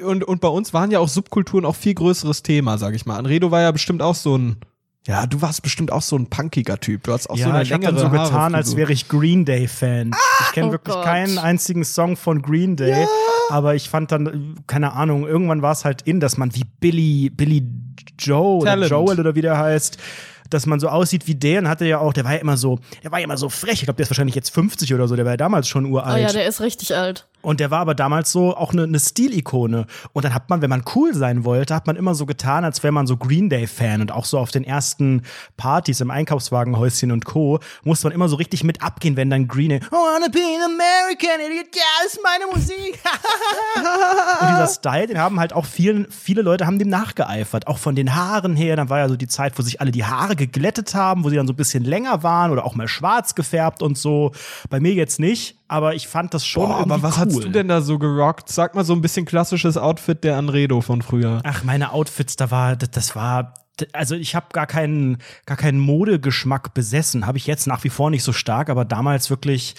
Und, und bei uns waren ja auch Subkulturen auch viel größeres Thema, sag ich mal. Anredo war ja bestimmt auch so ein, ja, du warst bestimmt auch so ein punkiger Typ. Du hast auch so Ja, eine ich habe längere dann so getan, als wäre ich Green Day Fan. ich kenne Oh wirklich Gott. keinen einzigen Song von Green Day, aber ich fand dann keine Ahnung, irgendwann war es halt in, dass man wie Billy Billy Joe oder Talent. Joel oder wie der heißt, dass man so aussieht wie der und hatte ja auch, der war ja immer so, der war ja immer so frech. Ich glaube, der ist wahrscheinlich jetzt 50 oder so, der war ja damals schon Oh uralt. ja, der ist richtig alt. Und der war aber damals so auch eine, eine Stilikone. Und dann hat man, wenn man cool sein wollte, hat man immer so getan, als wäre man so Green Day-Fan. Und auch so auf den ersten Partys im Einkaufswagenhäuschen und Co. musste man immer so richtig mit abgehen, wenn dann Green Day, I wanna be an American idiot, ja, ist meine Musik. und dieser Style, den haben halt auch vielen, viele Leute haben dem nachgeeifert. Auch von den Haaren her. Dann war ja so die Zeit, wo sich alle die Haare geglättet haben, wo sie dann so ein bisschen länger waren oder auch mal schwarz gefärbt und so. Bei mir jetzt nicht, aber ich fand das schon Boah, aber was cool. hast du denn da so gerockt? Sag mal so ein bisschen klassisches Outfit der Anredo von früher. Ach, meine Outfits, da war, das, das war, also ich habe gar keinen, gar keinen Modegeschmack besessen. Habe ich jetzt nach wie vor nicht so stark, aber damals wirklich,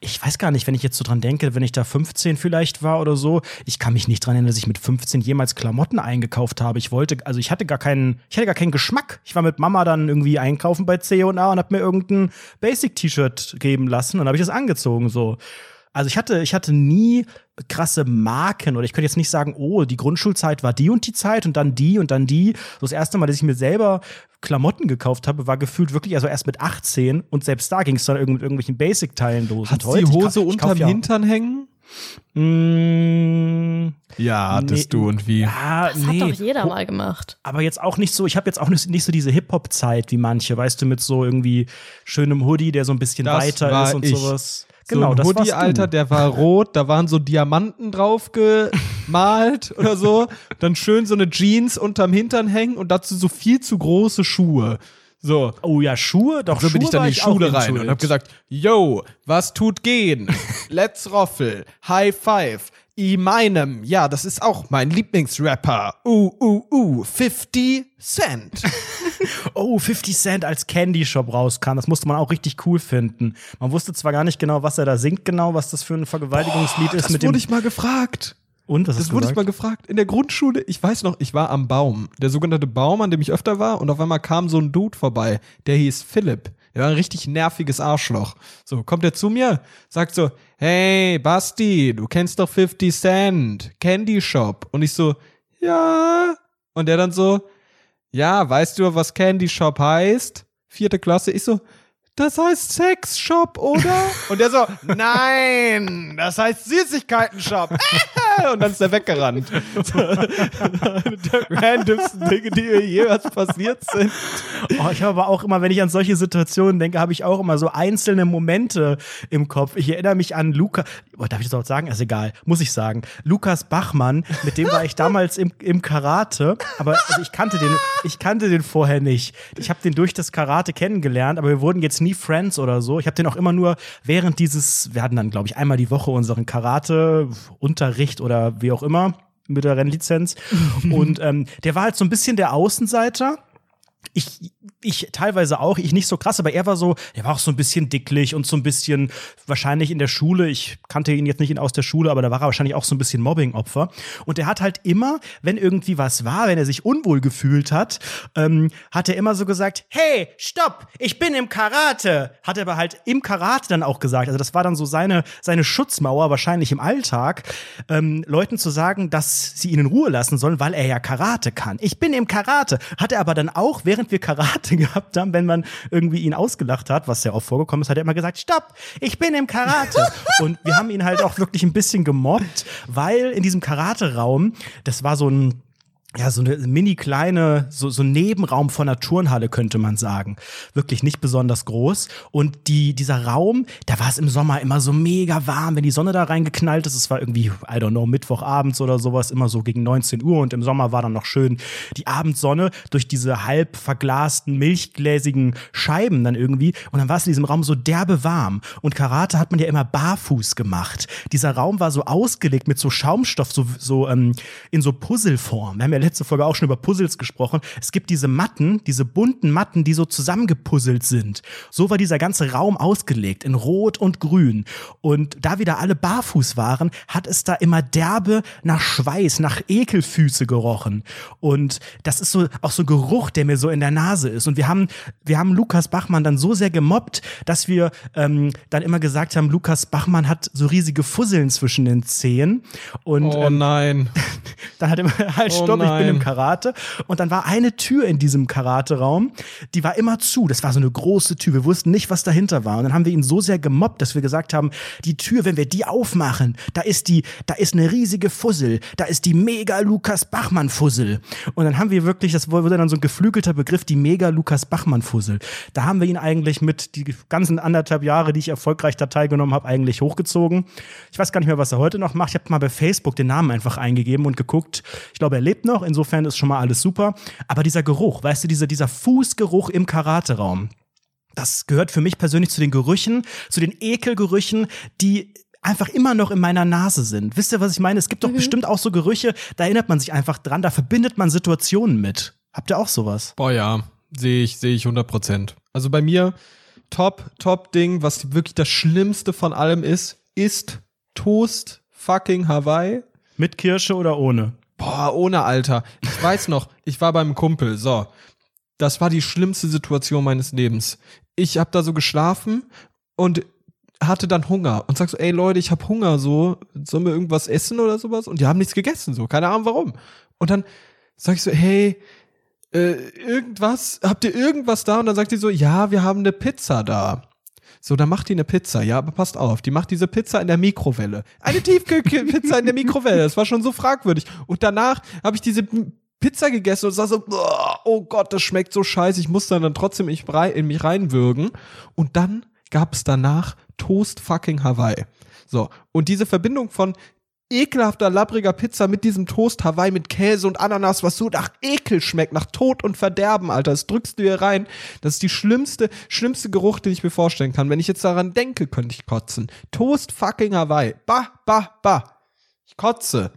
ich weiß gar nicht, wenn ich jetzt so dran denke, wenn ich da 15 vielleicht war oder so, ich kann mich nicht dran erinnern, dass ich mit 15 jemals Klamotten eingekauft habe. Ich wollte, also ich hatte gar keinen, ich hatte gar keinen Geschmack. Ich war mit Mama dann irgendwie einkaufen bei C&A und habe mir irgendein Basic-T-Shirt geben lassen und habe ich das angezogen so. Also ich hatte, ich hatte nie krasse Marken oder ich könnte jetzt nicht sagen, oh, die Grundschulzeit war die und die Zeit und dann die und dann die. So das erste Mal, dass ich mir selber Klamotten gekauft habe, war gefühlt wirklich also erst mit 18 und selbst da ging es dann irgend mit irgendwelchen Basic-Teilen los. Hat Und die heute, ich Hose ich kauf unterm ja- Hintern hängen? Mm, Ja, hattest Nee. du und wie? ja, Das nee. hat doch jeder mal gemacht. aber jetzt auch nicht so, ich habe jetzt auch nicht, nicht so diese Hip-Hop-Zeit wie manche, weißt du, mit so irgendwie schönem Hoodie, der so ein bisschen Das weiter war ist und ich. sowas. So Genau, das Hoodie. Alter, der war rot, da waren so Diamanten drauf gemalt oder so. Dann schön so eine Jeans unterm Hintern hängen und dazu so viel zu große Schuhe. So. Oh ja, Schuhe, doch So bin Schuhe ich dann in die Schule rein und hab gesagt, yo, was tut gehen? Let's roffel, High Five. I meinem, ja, das ist auch mein Lieblingsrapper. Uh, uh, uh, 50 Cent. oh, 50 Cent als Candy Shop rauskam. Das musste man auch richtig cool finden. Man wusste zwar gar nicht genau, was er da singt, genau, was das für ein Vergewaltigungslied ist das mit wurde dem. ich mal gefragt. und was Das wurde ich gesagt? mal gefragt. In der Grundschule, ich weiß noch, ich war am Baum. Der sogenannte Baum, an dem ich öfter war. Und auf einmal kam so ein Dude vorbei. Der hieß Philipp. Der war ein richtig nerviges Arschloch. So, kommt er zu mir, sagt so, hey, Basti, du kennst doch 50 Cent, Candy Shop. Und ich so, ja. Und der dann so, ja, weißt du, was Candy Shop heißt? vierte Klasse. Ich so, das heißt Sexshop, oder? Und der so, nein, das heißt Süßigkeiten-Shop. Und dann ist er weggerannt. Der randomsten Dinge, die mir jemals passiert sind. Oh, ich habe aber auch immer, wenn ich an solche Situationen denke, habe ich auch immer so einzelne Momente im Kopf. Ich erinnere mich an Luca, oh, darf ich das auch sagen? Ist egal, muss ich sagen. Lukas Bachmann, mit dem war ich damals im, im Karate, aber also ich kannte den, ich kannte den vorher nicht. Ich habe den durch das Karate kennengelernt, aber wir wurden jetzt nie Friends oder so. Ich habe den auch immer nur während dieses, wir hatten dann, glaube ich, einmal die Woche unseren Karate-Unterricht oder wie auch immer mit der Rennlizenz. Und ähm, der war halt so ein bisschen der Außenseiter. Ich, ich teilweise auch, ich nicht so krass, aber er war so, er war auch so ein bisschen dicklich und so ein bisschen wahrscheinlich in der Schule. Ich kannte ihn jetzt nicht aus der Schule, aber da war er wahrscheinlich auch so ein bisschen Mobbing-Opfer. Und er hat halt immer, wenn irgendwie was war, wenn er sich unwohl gefühlt hat, ähm, hat er immer so gesagt, hey, stopp, ich bin im Karate. Hat er aber halt im Karate dann auch gesagt. Also das war dann so seine, seine Schutzmauer wahrscheinlich im Alltag, ähm, Leuten zu sagen, dass sie ihn in Ruhe lassen sollen, weil er ja Karate kann. Ich bin im Karate. Hat er aber dann auch, während wir Karate gehabt haben, wenn man irgendwie ihn ausgelacht hat, was sehr oft vorgekommen ist, hat er immer gesagt, stopp, ich bin im Karate. Und wir haben ihn halt auch wirklich ein bisschen gemobbt, weil in diesem Karate-Raum, das war so ein ja, so eine mini kleine, so, so Nebenraum von einer Turnhalle könnte man sagen. Wirklich nicht besonders groß. Und die, dieser Raum, da war es im Sommer immer so mega warm, wenn die Sonne da reingeknallt ist. Es war irgendwie, I don't know, Mittwochabends oder sowas, immer so gegen 19 Uhr. Und im Sommer war dann noch schön die Abendsonne durch diese halb verglasten, milchgläsigen Scheiben dann irgendwie. Und dann war es in diesem Raum so derbe warm. Und Karate hat man ja immer barfuß gemacht. Dieser Raum war so ausgelegt mit so Schaumstoff, so, so ähm, in so Puzzleform. Wir haben ja letzte Folge auch schon über Puzzles gesprochen. Es gibt diese Matten, diese bunten Matten, die so zusammengepuzzelt sind. So war dieser ganze Raum ausgelegt in Rot und Grün. Und da wieder alle barfuß waren, hat es da immer derbe nach Schweiß, nach Ekelfüße gerochen. Und das ist so auch so ein Geruch, der mir so in der Nase ist. Und wir haben, wir haben Lukas Bachmann dann so sehr gemobbt, dass wir ähm, dann immer gesagt haben, Lukas Bachmann hat so riesige Fusseln zwischen den Zehen. Und, Oh ähm, nein. dann hat er immer, halt, Oh stopp, ich bin nein. im Karate. Und dann war eine Tür in diesem Karate-Raum, die war immer zu. Das war so eine große Tür. Wir wussten nicht, was dahinter war. Und dann haben wir ihn so sehr gemobbt, dass wir gesagt haben, die Tür, wenn wir die aufmachen, da ist die, da ist eine riesige Fussel. Da ist die mega Lukas Bachmann-Fussel. Und dann haben wir wirklich, das wurde dann so ein geflügelter Begriff, die mega Lukas Bachmann-Fussel. Da haben wir ihn eigentlich mit die ganzen anderthalb Jahre, die ich erfolgreich da teilgenommen habe, eigentlich hochgezogen. Ich weiß gar nicht mehr, was er heute noch macht. Ich habe mal bei Facebook den Namen einfach eingegeben und geguckt. Ich glaube, er lebt noch. Insofern ist schon mal alles super. Aber dieser Geruch, weißt du, dieser, dieser Fußgeruch im Karate-Raum, das gehört für mich persönlich zu den Gerüchen, zu den Ekelgerüchen, die einfach immer noch in meiner Nase sind. Wisst ihr, was ich meine? Es gibt doch bestimmt auch so Gerüche, da erinnert man sich einfach dran, da verbindet man Situationen mit. Habt ihr auch sowas? Boah, ja, sehe ich, sehe ich 100 Prozent. Also bei mir, top, top Ding, was wirklich das Schlimmste von allem ist, ist Toast fucking Hawaii. Mit Kirsche oder ohne? Boah, ohne Alter. Ich weiß noch, ich war beim Kumpel, so. Das war die schlimmste Situation meines Lebens. Ich hab da so geschlafen und hatte dann Hunger und sag so, ey Leute, ich hab Hunger, so, sollen wir irgendwas essen oder sowas? Und die haben nichts gegessen, so, keine Ahnung warum. Und dann sag ich so, hey, äh, irgendwas, habt ihr irgendwas da? Und dann sagt die so, ja, wir haben eine Pizza da. So, dann macht die eine Pizza, ja, aber passt auf, die macht diese Pizza in der Mikrowelle. Eine Tiefkühlpizza in der Mikrowelle, das war schon so fragwürdig. Und danach habe ich diese Pizza gegessen und sah so, "Boah, oh Gott, das schmeckt so scheiße, ich muss dann, trotzdem in mich reinwürgen. Und dann gab es danach Toast fucking Hawaii. So, und diese Verbindung von ekelhafter, labbriger Pizza mit diesem Toast Hawaii mit Käse und Ananas, was so nach Ekel schmeckt, nach Tod und Verderben, Alter. Das drückst du hier rein. Das ist die schlimmste, schlimmste Geruch, den ich mir vorstellen kann. Wenn ich jetzt daran denke, könnte ich kotzen. Toast fucking Hawaii. Bah, bah, bah. Ich kotze.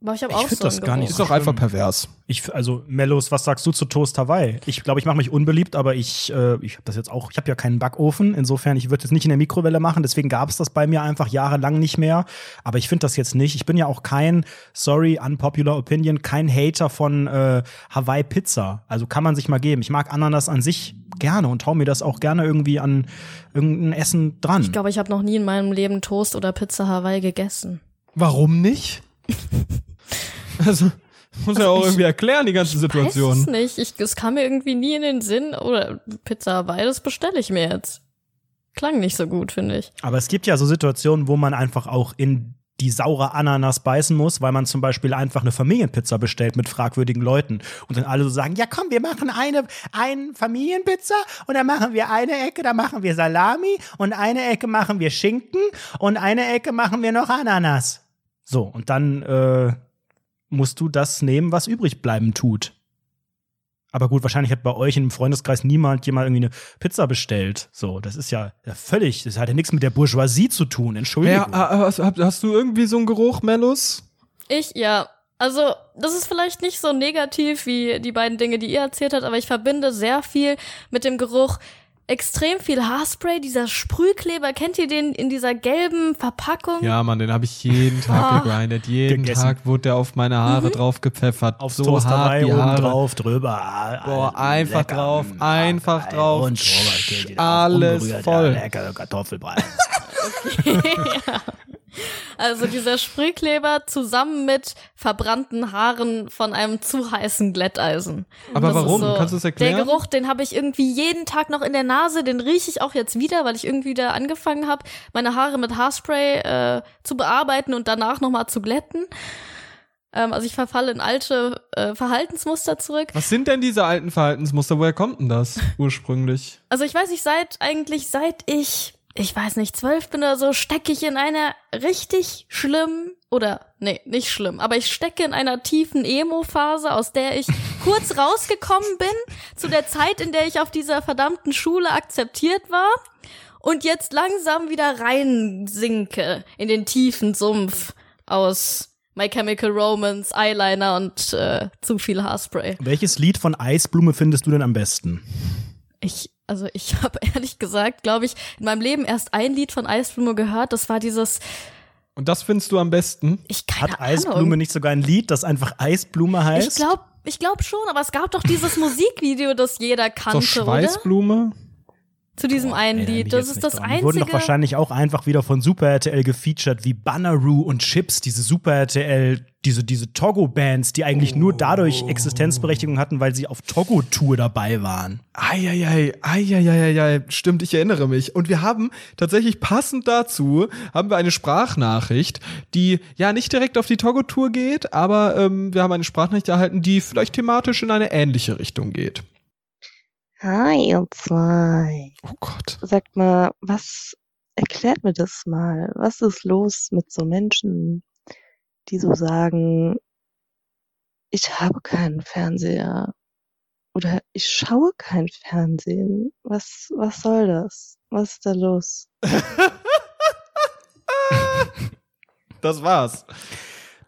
Aber ich habe Ich auch find so das gar nicht Geruch. Ist doch einfach pervers. Ich, also Mellos, was sagst du zu Toast Hawaii? Ich glaube, ich mache mich unbeliebt, aber ich, äh, ich habe das jetzt auch. Ich habe ja keinen Backofen, insofern ich würde es nicht in der Mikrowelle machen. Deswegen gab es das bei mir einfach jahrelang nicht mehr. Aber ich finde das jetzt nicht. Ich bin ja auch kein, sorry, unpopular opinion, kein Hater von äh, Hawaii Pizza. Also kann man sich mal geben. Ich mag Ananas an sich gerne und hau mir das auch gerne irgendwie an irgendein Essen dran. Ich glaube, ich habe noch nie in meinem Leben Toast oder Pizza Hawaii gegessen. Warum nicht? also, Muss ja auch irgendwie erklären, die ganze Weiß Situation. es nicht. Ich, es kam mir irgendwie nie in den Sinn. Oder Pizza Hawaii, das bestelle ich mir jetzt. Klang nicht so gut, finde ich. Aber es gibt ja so Situationen, wo man einfach auch in die saure Ananas beißen muss, weil man zum Beispiel einfach eine Familienpizza bestellt mit fragwürdigen Leuten und dann alle so sagen, ja komm, wir machen eine, eine Familienpizza und dann machen wir eine Ecke, da machen wir Salami und eine Ecke machen wir Schinken und eine Ecke machen wir noch Ananas. So, und dann äh, musst du das nehmen, was übrig bleiben tut. Aber gut, wahrscheinlich hat bei euch im Freundeskreis niemand jemand irgendwie eine Pizza bestellt. So, das ist ja, ja völlig, das hat ja nichts mit der Bourgeoisie zu tun, Entschuldigung. Ja, hast, hast du irgendwie so einen Geruch, Mellus? Ich, ja. Also, das ist vielleicht nicht so negativ wie die beiden Dinge, die ihr erzählt habt, aber ich verbinde sehr viel mit dem Geruch extrem viel Haarspray, dieser Sprühkleber, kennt ihr den in dieser gelben Verpackung? Ja, Mann, den habe ich jeden Tag Ah. gegrindet. Jeden Gegessen. Tag wurde der auf meine Haare drauf gepfeffert. Aufs so Toast hart dabei, die oben Haare. drauf, drüber. Boah, einfach lecker, drauf, einfach geil. drauf. Und drauf, Alles voll. Ja, lecker Kartoffelbrei. Also dieser Sprühkleber zusammen mit verbrannten Haaren von einem zu heißen Glätteisen. Aber Das warum? Kannst du es erklären? Der Geruch, den habe ich irgendwie jeden Tag noch in der Nase, den rieche ich auch jetzt wieder, weil ich irgendwie wieder angefangen habe, meine Haare mit Haarspray äh, zu bearbeiten und danach nochmal zu glätten. Ähm, also ich verfalle in alte äh, Verhaltensmuster zurück. Was sind denn diese alten Verhaltensmuster? Woher kommt denn das ursprünglich? Also ich weiß nicht, seit eigentlich seit ich, ich weiß nicht, zwölf bin oder so, stecke ich in einer richtig schlimmen oder nee, nicht schlimm, aber ich stecke in einer tiefen Emo-Phase, aus der ich kurz rausgekommen bin, zu der Zeit, in der ich auf dieser verdammten Schule akzeptiert war und jetzt langsam wieder reinsinke in den tiefen Sumpf aus My Chemical Romance, Eyeliner und äh, zu viel Haarspray. Welches Lied von Eisblume findest du denn am besten? Ich, also ich habe ehrlich gesagt, glaube ich, in meinem Leben erst ein Lied von Eisblume gehört. Das war dieses, Und das findest du am besten? ich keine Hat Eisblume Ahnung. nicht sogar ein Lied, das einfach Eisblume heißt? Ich glaube, ich glaube schon, aber es gab doch dieses Musikvideo, das jeder So kannte, oder? Schweißblume? Zu diesem einen Erinnere mich Lied. Das ist das dran. Die wurden doch einzige. wahrscheinlich auch einfach wieder von Super RTL gefeatured, wie Banneroo und Chips, diese Super RTL, diese, diese Togo-Bands, die eigentlich nur dadurch Existenzberechtigung hatten, weil sie auf Togo-Tour dabei waren. Eieiei, eieiei, stimmt, ich erinnere mich. Und wir haben tatsächlich passend dazu, haben wir eine Sprachnachricht, die ja nicht direkt auf die Togo-Tour geht, aber ähm, wir haben eine Sprachnachricht erhalten, die vielleicht thematisch in eine ähnliche Richtung geht. Hi, ihr zwei. Oh Gott. Sagt mal, was erklärt mir das mal? Was ist los mit so Menschen, die so sagen, ich habe keinen Fernseher oder ich schaue kein Fernsehen? Was, was soll das? Was ist da los? Das war's.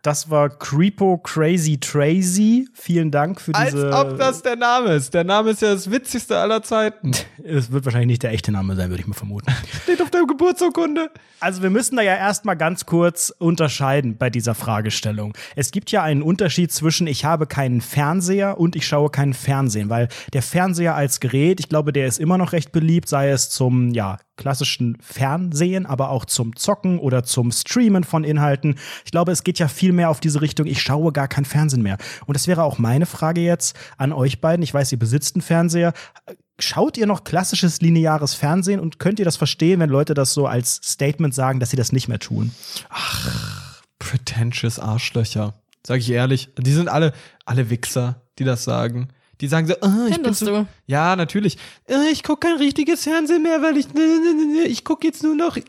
Das war Creepo Crazy Trazy. Vielen Dank für Als diese. ob das der Name ist. Der Name ist ja das witzigste aller Zeiten. Es wird wahrscheinlich nicht der echte Name sein, würde ich mal vermuten. Steht auf der Geburtsurkunde. Also wir müssen da ja erstmal ganz kurz unterscheiden bei dieser Fragestellung. Es gibt ja einen Unterschied zwischen ich habe keinen Fernseher und ich schaue keinen Fernsehen, weil der Fernseher als Gerät, ich glaube, der ist immer noch recht beliebt, sei es zum ja klassischen Fernsehen, aber auch zum Zocken oder zum Streamen von Inhalten. Ich glaube, es geht ja viel mehr auf diese Richtung, ich schaue gar kein Fernsehen mehr. Und das wäre auch meine Frage jetzt an euch beiden. Ich weiß, ihr besitzt einen Fernseher. Schaut ihr noch klassisches lineares Fernsehen und könnt ihr das verstehen, wenn Leute das so als Statement sagen, dass sie das nicht mehr tun? Pretentious Arschlöcher. Sag ich ehrlich. Die sind alle, alle Wichser, die das sagen. Die sagen so, ah, ich bin Findest so, du? Ja, natürlich. Äh, Ich gucke kein richtiges Fernsehen mehr, weil ich, ich gucke jetzt nur noch, äh,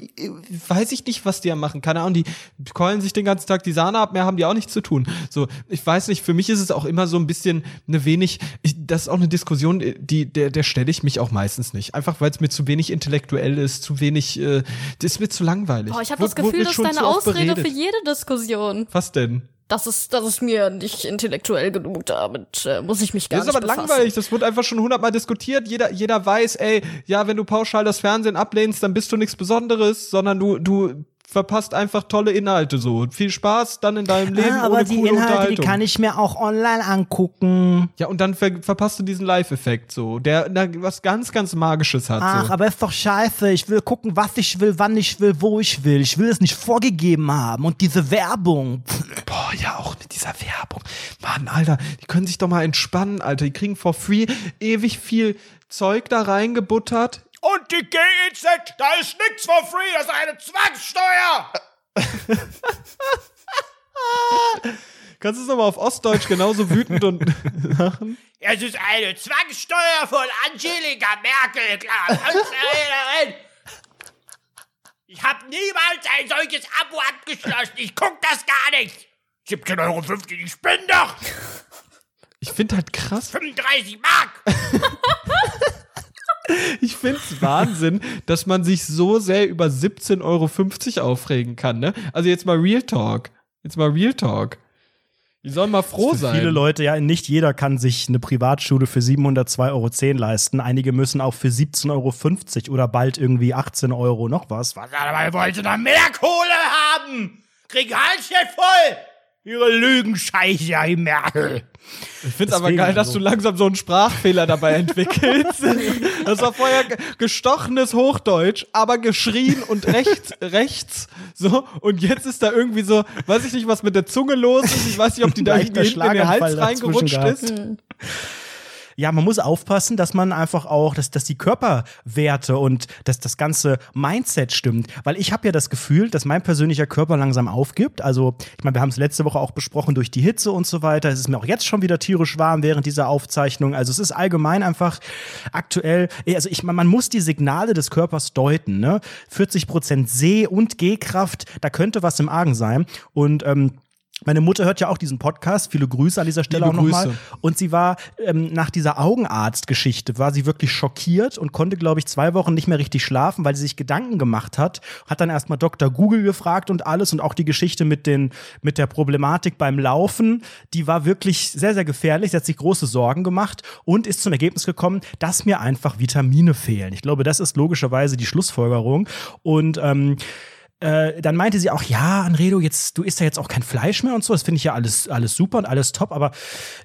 weiß ich nicht, was die ja machen. Keine Ahnung, die keulen sich den ganzen Tag die Sahne ab, mehr haben die auch nichts zu tun. So, ich weiß nicht, für mich ist es auch immer so ein bisschen eine wenig, ich, das ist auch eine Diskussion, die, der, der stelle ich mich auch meistens nicht. Einfach, weil es mir zu wenig intellektuell ist, zu wenig, äh, das ist mir zu langweilig. Boah, ich habe das Gefühl, das ist deine Ausrede beredet. für jede Diskussion. Was denn? Das ist, das ist mir nicht intellektuell genug, damit äh, muss ich mich gar Das ist nicht aber befassen. langweilig, das wurde einfach schon hundertmal diskutiert. Jeder, jeder weiß, ey, ja, wenn du pauschal das Fernsehen ablehnst, dann bist du nichts Besonderes, sondern du, du verpasst einfach tolle Inhalte so. Viel Spaß dann in deinem Leben Ah, aber ohne die coole Inhalte, die kann ich mir auch online angucken. ja, und dann ver verpasst du diesen Live-Effekt so, der, der was ganz, ganz Magisches hat. Ach, so. aber ist doch scheiße. Ich will gucken, was ich will, wann ich will, wo ich will. Ich will es nicht vorgegeben haben. Und diese Werbung. Boah, ja, auch mit dieser Werbung. Mann, Alter, die können sich doch mal entspannen, Alter. Die kriegen for free ewig viel Zeug da reingebuttert. Und die GEZ, da ist nichts for free, das ist eine Zwangssteuer. Kannst du es nochmal auf Ostdeutsch genauso wütend und machen? Es ist eine Zwangssteuer von Angelika Merkel, klar. Kanzlerin. Ich habe niemals ein solches Abo abgeschlossen. Ich guck das gar nicht. 17,50 Euro, ich bin doch Ich finde halt krass. 35 Mark. Ich finde es Wahnsinn, dass man sich so sehr über 17,50 Euro aufregen kann, ne? Also jetzt mal Real Talk. Jetzt mal Real Talk. Die sollen mal froh sein. viele Leute, ja, nicht jeder kann sich eine Privatschule für 702,10 Euro leisten. Einige müssen auch für 17,50 Euro oder bald irgendwie 18 Euro noch was. Was aber wollte noch mehr Kohle haben? Jetzt voll! Ihre Lügenscheiße, die Merkel. Ich finde es aber Deswegen geil, dass so. du langsam so einen Sprachfehler dabei entwickelst. Das war vorher ge- gestochenes Hochdeutsch, aber geschrien und rechts, rechts, so. Und jetzt ist da irgendwie so, weiß ich nicht, was mit der Zunge los ist. Ich weiß nicht, ob die da irgendwie hinten in den Hals reingerutscht ist. Ja, man muss aufpassen, dass man einfach auch, dass, dass die Körperwerte und dass das ganze Mindset stimmt. Weil ich habe ja das Gefühl, dass mein persönlicher Körper langsam aufgibt. Also, ich meine, wir haben es letzte Woche auch besprochen durch die Hitze und so weiter. Es ist mir auch jetzt schon wieder tierisch warm während dieser Aufzeichnung. Also es ist allgemein einfach aktuell, also ich meine, man muss die Signale des Körpers deuten. Ne? 40 Prozent Seh- und Gehkraft, da könnte was im Argen sein. Und ähm, meine Mutter hört ja auch diesen Podcast. Viele Grüße an dieser Stelle Liebe auch nochmal. Und sie war ähm, nach dieser Augenarztgeschichte, war sie wirklich schockiert und konnte, glaube ich, zwei Wochen nicht mehr richtig schlafen, weil sie sich Gedanken gemacht hat. Hat dann erstmal Dr. Google gefragt und alles und auch die Geschichte mit, den, mit der Problematik beim Laufen, die war wirklich sehr, sehr gefährlich. Sie hat sich große Sorgen gemacht und ist zum Ergebnis gekommen, dass mir einfach Vitamine fehlen. Ich glaube, das ist logischerweise die Schlussfolgerung. Und ähm, äh, dann meinte sie auch, ja, Anredo, jetzt, du isst ja jetzt auch kein Fleisch mehr und so, das finde ich ja alles, alles super und alles top, aber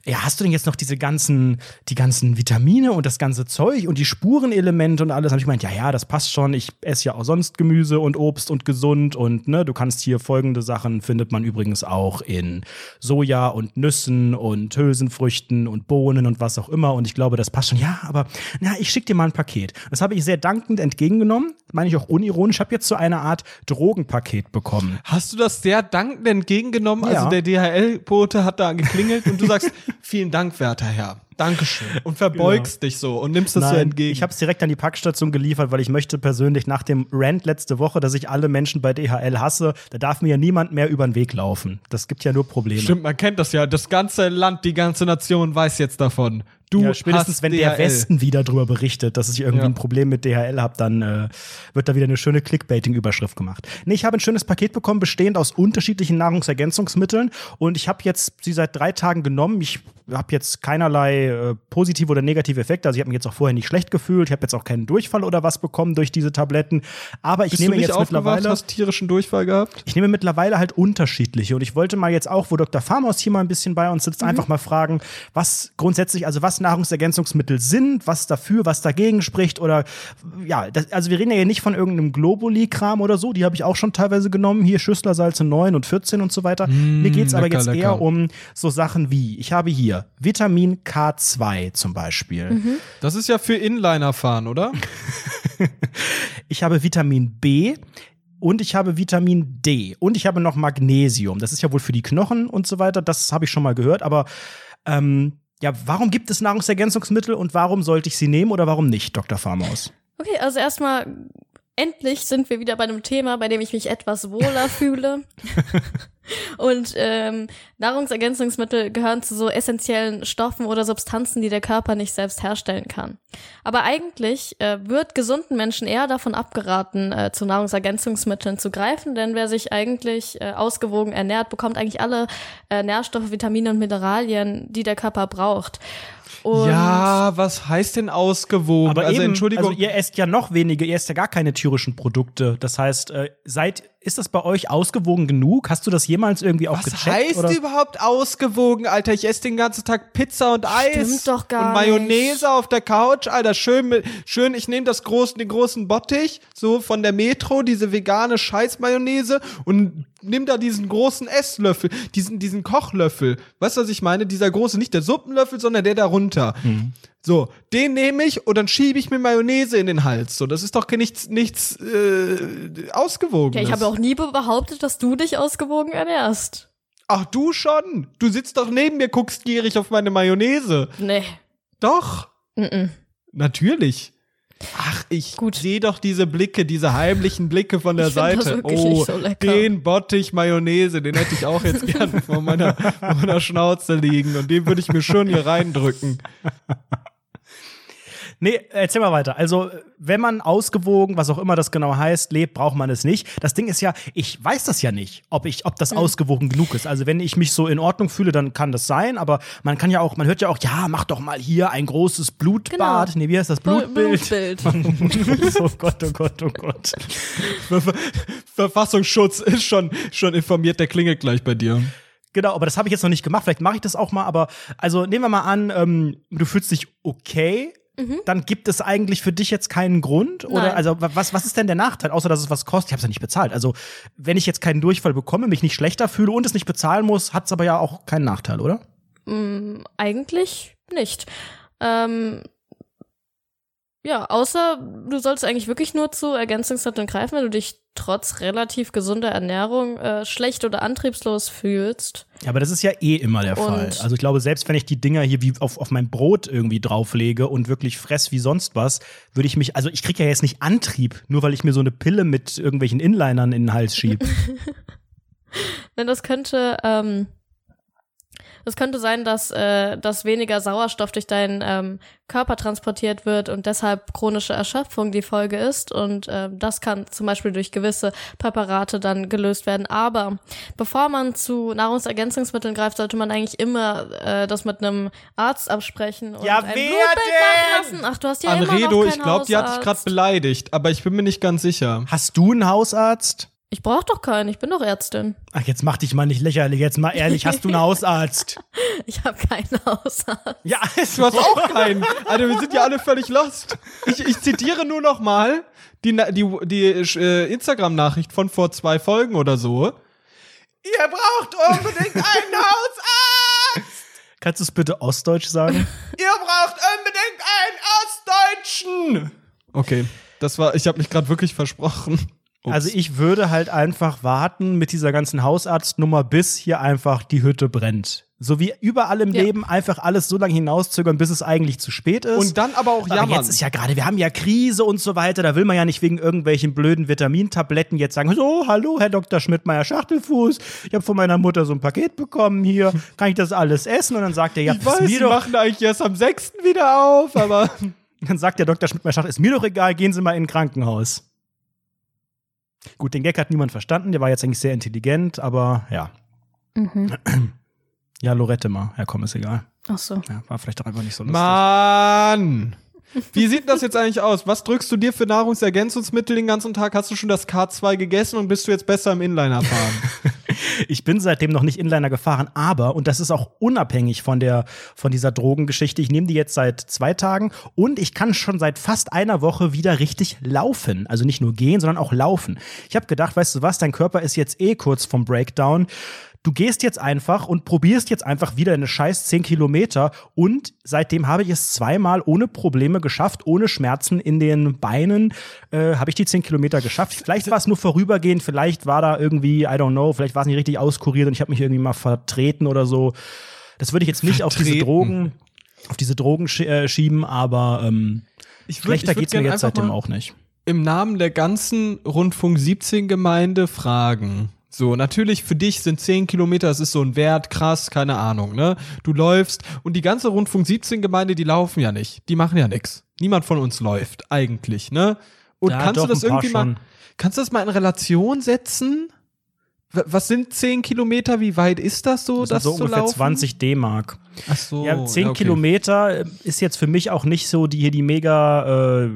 ja, hast du denn jetzt noch diese ganzen, die ganzen Vitamine und das ganze Zeug und die Spurenelemente und alles? Habe ich gemeint, ja, ja, das passt schon, ich esse ja auch sonst Gemüse und Obst und gesund und ne, du kannst hier folgende Sachen, findet man übrigens auch in Soja und Nüssen und Hülsenfrüchten und Bohnen und was auch immer und ich glaube, das passt schon. Ja, aber na, ich schick dir mal ein Paket. Das habe ich sehr dankend entgegengenommen, meine ich auch unironisch, habe jetzt so eine Art Drogenpaket bekommen. Hast du das sehr dankend entgegengenommen? Ja. Also der DHL-Bote hat da geklingelt und du sagst, vielen Dank, werter Herr. Dankeschön. Und verbeugst dich so und nimmst das so entgegen. Ich habe es direkt an die Packstation geliefert, weil ich möchte persönlich nach dem Rant letzte Woche, dass ich alle Menschen bei DHL hasse, da darf mir ja niemand mehr über den Weg laufen. Das gibt ja nur Probleme. Stimmt, man kennt das ja. Das ganze Land, die ganze Nation weiß jetzt davon. Du ja, spätestens wenn DHL. der Westen wieder drüber berichtet, dass ich irgendwie Ja. ein Problem mit DHL habe, dann äh, wird da wieder eine schöne Clickbaiting-Überschrift gemacht. Nee, ich habe ein schönes Paket bekommen, bestehend aus unterschiedlichen Nahrungsergänzungsmitteln und ich habe jetzt sie seit drei Tagen genommen. Ich habe jetzt keinerlei äh, positive oder negative Effekte. Also ich habe mich jetzt auch vorher nicht schlecht gefühlt. Ich habe jetzt auch keinen Durchfall oder was bekommen durch diese Tabletten. Aber ich Bist nehme du nicht jetzt mittlerweile. hast tierischen Durchfall gehabt? Ich nehme mittlerweile halt unterschiedliche und ich wollte mal jetzt auch, wo Dr. Farmaus hier mal ein bisschen bei uns sitzt, einfach mal fragen, was grundsätzlich, also was Nahrungsergänzungsmittel sind, was dafür, was dagegen spricht oder ja, das, also wir reden ja hier nicht von irgendeinem Globuli-Kram oder so, die habe ich auch schon teilweise genommen, hier Schüsslersalze 9 und 14 und so weiter. Mir geht's aber lecker, jetzt lecker. eher um so Sachen wie, ich habe hier Vitamin K2 zum Beispiel. Das ist ja für Inliner fahren, oder? Ich habe Vitamin B und ich habe Vitamin D und ich habe noch Magnesium. Das ist ja wohl für die Knochen und so weiter. Das habe ich schon mal gehört. Aber ähm, ja, warum gibt es Nahrungsergänzungsmittel und warum sollte ich sie nehmen oder warum nicht, Dr. Farmaus? Okay, also erstmal, endlich sind wir wieder bei einem Thema, bei dem ich mich etwas wohler fühle. Und ähm, Nahrungsergänzungsmittel gehören zu so essentiellen Stoffen oder Substanzen, die der Körper nicht selbst herstellen kann. Aber eigentlich äh, wird gesunden Menschen eher davon abgeraten, äh, zu Nahrungsergänzungsmitteln zu greifen, denn wer sich eigentlich äh, ausgewogen ernährt, bekommt eigentlich alle äh, Nährstoffe, Vitamine und Mineralien, die der Körper braucht. Und ja, was heißt denn ausgewogen? Aber also eben, Entschuldigung. also ihr esst ja noch weniger, ihr esst ja gar keine tierischen Produkte. Das heißt, äh, seid, ist das bei euch ausgewogen genug? Hast du das jemals irgendwie auch was gecheckt? heißt oder? überhaupt ausgewogen, Alter? Ich esse den ganzen Tag Pizza und Eis. Stimmt doch gar Und Mayonnaise nicht. auf der Couch, Alter. Schön, mit, schön ich nehme das großen, den großen Bottich, so von der Metro, diese vegane Scheiß-Mayonnaise und nimm da diesen großen Esslöffel, diesen, diesen Kochlöffel. Weißt du, was ich meine? Dieser große, nicht der Suppenlöffel, sondern der darunter. So, den nehme ich und dann schiebe ich mir Mayonnaise in den Hals. So, das ist doch nichts, nichts äh, ausgewogen. Ja, ich habe auch nie behauptet, dass du dich ausgewogen ernährst. Ach, du schon. Du sitzt doch neben mir, guckst gierig auf meine Mayonnaise. Nee. Doch. Mm Natürlich. Ach, ich sehe doch diese Blicke, diese heimlichen Blicke von der Seite. Oh, so den Bottich Mayonnaise, den hätte ich auch jetzt gerne vor meiner, vor meiner Schnauze liegen und den würde ich mir schon hier reindrücken. Nee, erzähl mal weiter. Also, wenn man ausgewogen, was auch immer das genau heißt, lebt, braucht man es nicht. Das Ding ist ja, ich weiß das ja nicht, ob ich, ob das ausgewogen genug ist. Also, wenn ich mich so in Ordnung fühle, dann kann das sein, aber man kann ja auch, man hört ja auch, ja, mach doch mal hier ein großes Blutbad. Genau. Nee, wie heißt das? Blutbild. Blutbild. oh Gott, oh Gott, oh Gott. Ver Ver Verfassungsschutz ist schon, schon informiert, der klingelt gleich bei dir. Genau, aber das habe ich jetzt noch nicht gemacht. Vielleicht mache ich das auch mal. Aber also nehmen wir mal an, ähm, du fühlst dich okay. Dann gibt es eigentlich für dich jetzt keinen Grund? Oder Nein. also wa- was, was ist denn der Nachteil, außer dass es was kostet? Ich habe es ja nicht bezahlt. Also, wenn ich jetzt keinen Durchfall bekomme, mich nicht schlechter fühle und es nicht bezahlen muss, hat es aber ja auch keinen Nachteil, oder? Mm, eigentlich nicht. Ähm, ja, außer du sollst eigentlich wirklich nur zu Ergänzungsmitteln greifen, wenn du dich trotz relativ gesunder Ernährung äh, schlecht oder antriebslos fühlst. Ja, aber das ist ja eh immer der Und- Fall. Also ich glaube, selbst wenn ich die Dinger hier wie auf, auf mein Brot irgendwie drauflege und wirklich fress wie sonst was, würde ich mich, also ich kriege ja jetzt nicht Antrieb, nur weil ich mir so eine Pille mit irgendwelchen Inlinern in den Hals schiebe. Denn das könnte, ähm, das könnte sein, dass, äh, dass weniger Sauerstoff durch deinen ähm, Körper transportiert wird und deshalb chronische Erschöpfung die Folge ist. Und ähm, das kann zum Beispiel durch gewisse Präparate dann gelöst werden. Aber bevor man zu Nahrungsergänzungsmitteln greift, sollte man eigentlich immer äh, das mit einem Arzt absprechen und Ja, ein wer Blutbild denn? machen lassen. Ach, du hast ja immer noch Anredo, keinen ich glaube, die hat dich gerade beleidigt, aber ich bin mir nicht ganz sicher. Hast du einen Hausarzt? Ich brauche doch keinen, ich bin doch Ärztin. Ach, jetzt mach dich mal nicht lächerlich. Jetzt mal ehrlich, hast du einen Hausarzt? Ich habe keinen Hausarzt. Ja, Du hast auch keinen. Alter, wir sind ja alle völlig lost. Ich, ich zitiere nur noch mal die, die, die äh, Instagram-Nachricht von vor zwei Folgen oder so. Ihr braucht unbedingt einen Hausarzt! Kannst du es bitte ostdeutsch sagen? Ihr braucht unbedingt einen Ostdeutschen! Okay, das war, ich habe mich gerade wirklich versprochen. Ups. Also ich würde halt einfach warten mit dieser ganzen Hausarztnummer, bis hier einfach die Hütte brennt. So wie überall im Ja. Leben einfach alles so lange hinauszögern, bis es eigentlich zu spät ist. Und dann aber auch Aber jammern. jetzt ist ja gerade, wir haben ja Krise und so weiter, da will man ja nicht wegen irgendwelchen blöden Vitamintabletten jetzt sagen, so, hallo, Herr Dr. Schmidtmeier Schachtelfuß, ich habe von meiner Mutter so ein Paket bekommen hier, kann ich das alles essen? Und dann sagt er, ja, ich ist weiß, sie doch, machen eigentlich erst am 6. wieder auf, aber dann sagt der Dr. Schmidtmeier Schachtel, ist mir doch egal, gehen Sie mal in ein Krankenhaus. Gut, den Gag hat niemand verstanden, der war jetzt eigentlich sehr intelligent, aber ja. Mhm. Ja, Lorette mal. Ja, komm, ist egal. Ach so. Ja, war vielleicht auch einfach nicht so lustig. Mann! Wie sieht das jetzt eigentlich aus? Was drückst du dir für Nahrungsergänzungsmittel den ganzen Tag? Hast du schon das K2 gegessen und bist du jetzt besser im Inliner fahren? Ich bin seitdem noch nicht Inliner gefahren, aber, und das ist auch unabhängig von der, von dieser Drogengeschichte, ich nehme die jetzt seit zwei Tagen und ich kann schon seit fast einer Woche wieder richtig laufen. Also nicht nur gehen, sondern auch laufen. Ich habe gedacht, weißt du was, dein Körper ist jetzt eh kurz vom Breakdown. Du gehst jetzt einfach und probierst jetzt einfach wieder eine scheiß 10 Kilometer und seitdem habe ich es zweimal ohne Probleme geschafft, ohne Schmerzen in den Beinen, äh, habe ich die 10 Kilometer geschafft. Vielleicht war es nur vorübergehend, vielleicht war da irgendwie, I don't know, vielleicht war es nicht richtig auskuriert und ich habe mich irgendwie mal vertreten oder so. Das würde ich jetzt nicht auf diese Vertreten. Drogen, auf diese Drogen sch äh, schieben, aber ähm, Ich würd- schlechter würd geht's mir jetzt seitdem auch nicht. Im Namen der ganzen Rundfunk 17 Gemeinde fragen. So, natürlich für dich sind 10 Kilometer, das ist so ein Wert, krass, keine Ahnung, ne? Du läufst und die ganze Rundfunk 17 Gemeinde, die laufen ja nicht. Die machen ja nix. Niemand von uns läuft, eigentlich, ne? Und Ja, kannst du das irgendwie mal, schon. kannst du das mal in Relation setzen? Was sind 10 Kilometer? Wie weit ist das so, Das das, sind so zu ungefähr laufen? 20 D-Mark. Ach so. Ja, 10 ja, okay. Kilometer äh, ist jetzt für mich auch nicht so die hier die mega äh,